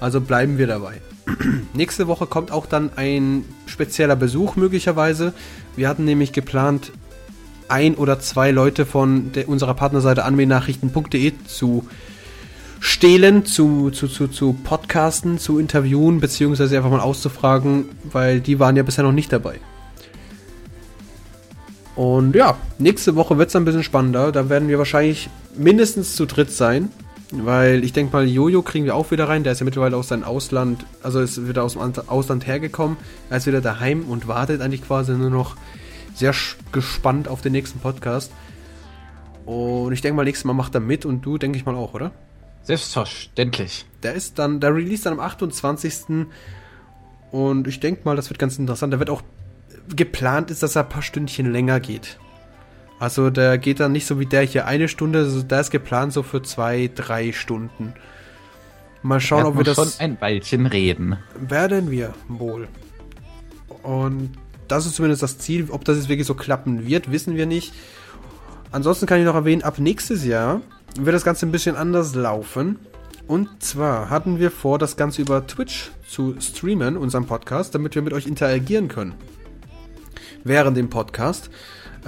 Speaker 1: Also bleiben wir dabei. Nächste Woche kommt auch dann ein spezieller Besuch möglicherweise. Wir hatten nämlich geplant, ein oder zwei Leute von der, unserer Partnerseite anmenachrichten.de zu stehlen, zu, zu, zu, zu podcasten, zu interviewen, beziehungsweise einfach mal auszufragen, weil die waren ja bisher noch nicht dabei. Und ja, nächste Woche wird es ein bisschen spannender. Da werden wir wahrscheinlich mindestens zu dritt sein. Weil ich denke mal, Jojo kriegen wir auch wieder rein. Der ist ja mittlerweile aus seinem Ausland, also ist wieder aus dem Ausland hergekommen. Er ist wieder daheim und wartet eigentlich quasi nur noch sehr gespannt auf den nächsten Podcast. Und ich denke mal, nächstes Mal macht er mit und du, denke ich mal auch, oder?
Speaker 2: Selbstverständlich.
Speaker 1: Der ist dann, der release dann am 28. Und ich denke mal, das wird ganz interessant. Da wird auch geplant ist, dass er ein paar Stündchen länger geht. Also der geht dann nicht so wie der hier eine Stunde, also der ist geplant so für zwei, drei Stunden. Mal schauen, ob wir das
Speaker 2: schon ein Weilchen reden.
Speaker 1: werden wir wohl. Und das ist zumindest das Ziel. Ob das jetzt wirklich so klappen wird, wissen wir nicht. Ansonsten kann ich noch erwähnen, ab nächstes Jahr wird das Ganze ein bisschen anders laufen. Und zwar hatten wir vor, das Ganze über Twitch zu streamen, unseren Podcast, damit wir mit euch interagieren können. Während dem Podcast.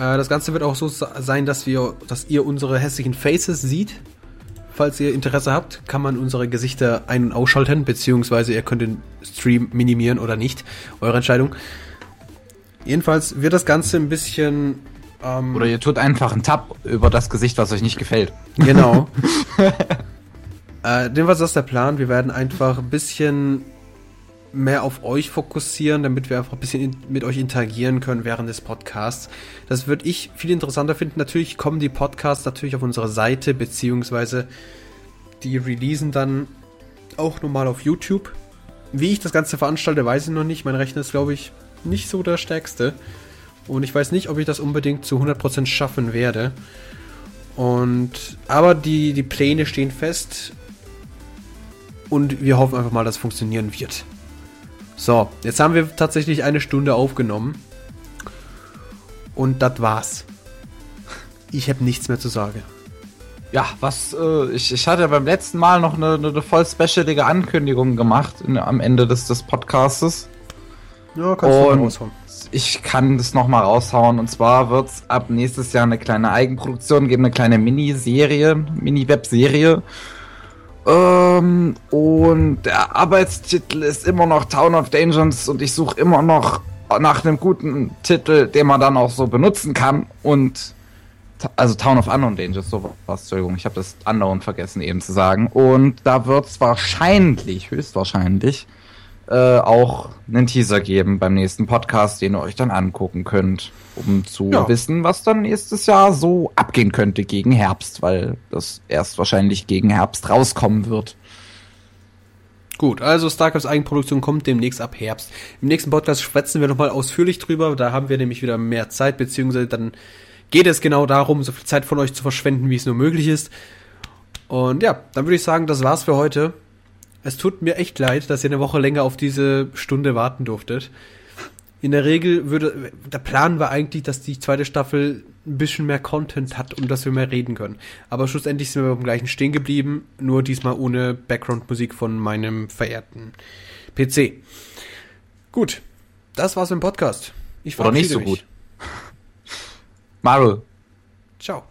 Speaker 1: Äh, das Ganze wird auch so sein, dass wir, dass ihr unsere hässlichen Faces seht. Falls ihr Interesse habt, kann man unsere Gesichter ein- und ausschalten, beziehungsweise ihr könnt den Stream minimieren oder nicht. Eure Entscheidung. Jedenfalls wird das Ganze ein bisschen.
Speaker 2: Ähm, oder ihr tut einfach einen Tab über das Gesicht, was euch nicht gefällt.
Speaker 1: Genau. äh, jedenfalls ist das der Plan. Wir werden einfach ein bisschen mehr auf euch fokussieren, damit wir einfach ein bisschen mit euch interagieren können während des Podcasts. Das würde ich viel interessanter finden. Natürlich kommen die Podcasts natürlich auf unsere Seite, beziehungsweise die releasen dann auch normal auf YouTube. Wie ich das Ganze veranstalte, weiß ich noch nicht. Mein Rechner ist, glaube ich, nicht so der stärkste. Und ich weiß nicht, ob ich das unbedingt zu 100% schaffen werde. Und, aber die, die Pläne stehen fest. Und wir hoffen einfach mal, dass es funktionieren wird. So, jetzt haben wir tatsächlich eine Stunde aufgenommen. Und das war's. Ich habe nichts mehr zu sagen.
Speaker 2: Ja, was, äh, ich, ich hatte beim letzten Mal noch eine, eine voll specialige Ankündigung gemacht in, am Ende des, des Podcastes. Ja, kannst und du mal raushauen. Ich kann das nochmal raushauen. Und zwar wird es ab nächstes Jahr eine kleine Eigenproduktion geben, eine kleine Miniserie, Mini-Webserie. Ähm, und der Arbeitstitel ist immer noch Town of Dangers und ich suche immer noch nach einem guten Titel, den man dann auch so benutzen kann. Und also Town of Unknown Dangers, so was, Entschuldigung, ich habe das Unknown vergessen eben zu sagen. Und da wird es wahrscheinlich, höchstwahrscheinlich, äh, auch einen Teaser geben beim nächsten Podcast, den ihr euch dann angucken könnt, um zu ja. wissen, was dann nächstes Jahr so abgehen könnte gegen Herbst, weil das erst wahrscheinlich gegen Herbst rauskommen wird.
Speaker 1: Gut, also StarCrafts Eigenproduktion kommt demnächst ab Herbst. Im nächsten Podcast schwätzen wir nochmal ausführlich drüber, da haben wir nämlich wieder mehr Zeit, beziehungsweise dann geht es genau darum, so viel Zeit von euch zu verschwenden, wie es nur möglich ist. Und ja, dann würde ich sagen, das war's für heute. Es tut mir echt leid, dass ihr eine Woche länger auf diese Stunde warten durftet. In der Regel würde, der Plan war eigentlich, dass die zweite Staffel ein bisschen mehr Content hat und dass wir mehr reden können. Aber schlussendlich sind wir beim gleichen stehen geblieben, nur diesmal ohne Background-Musik von meinem verehrten PC. Gut, das war's im Podcast.
Speaker 2: Ich Oder nicht so mich. gut. Maru.
Speaker 1: Ciao.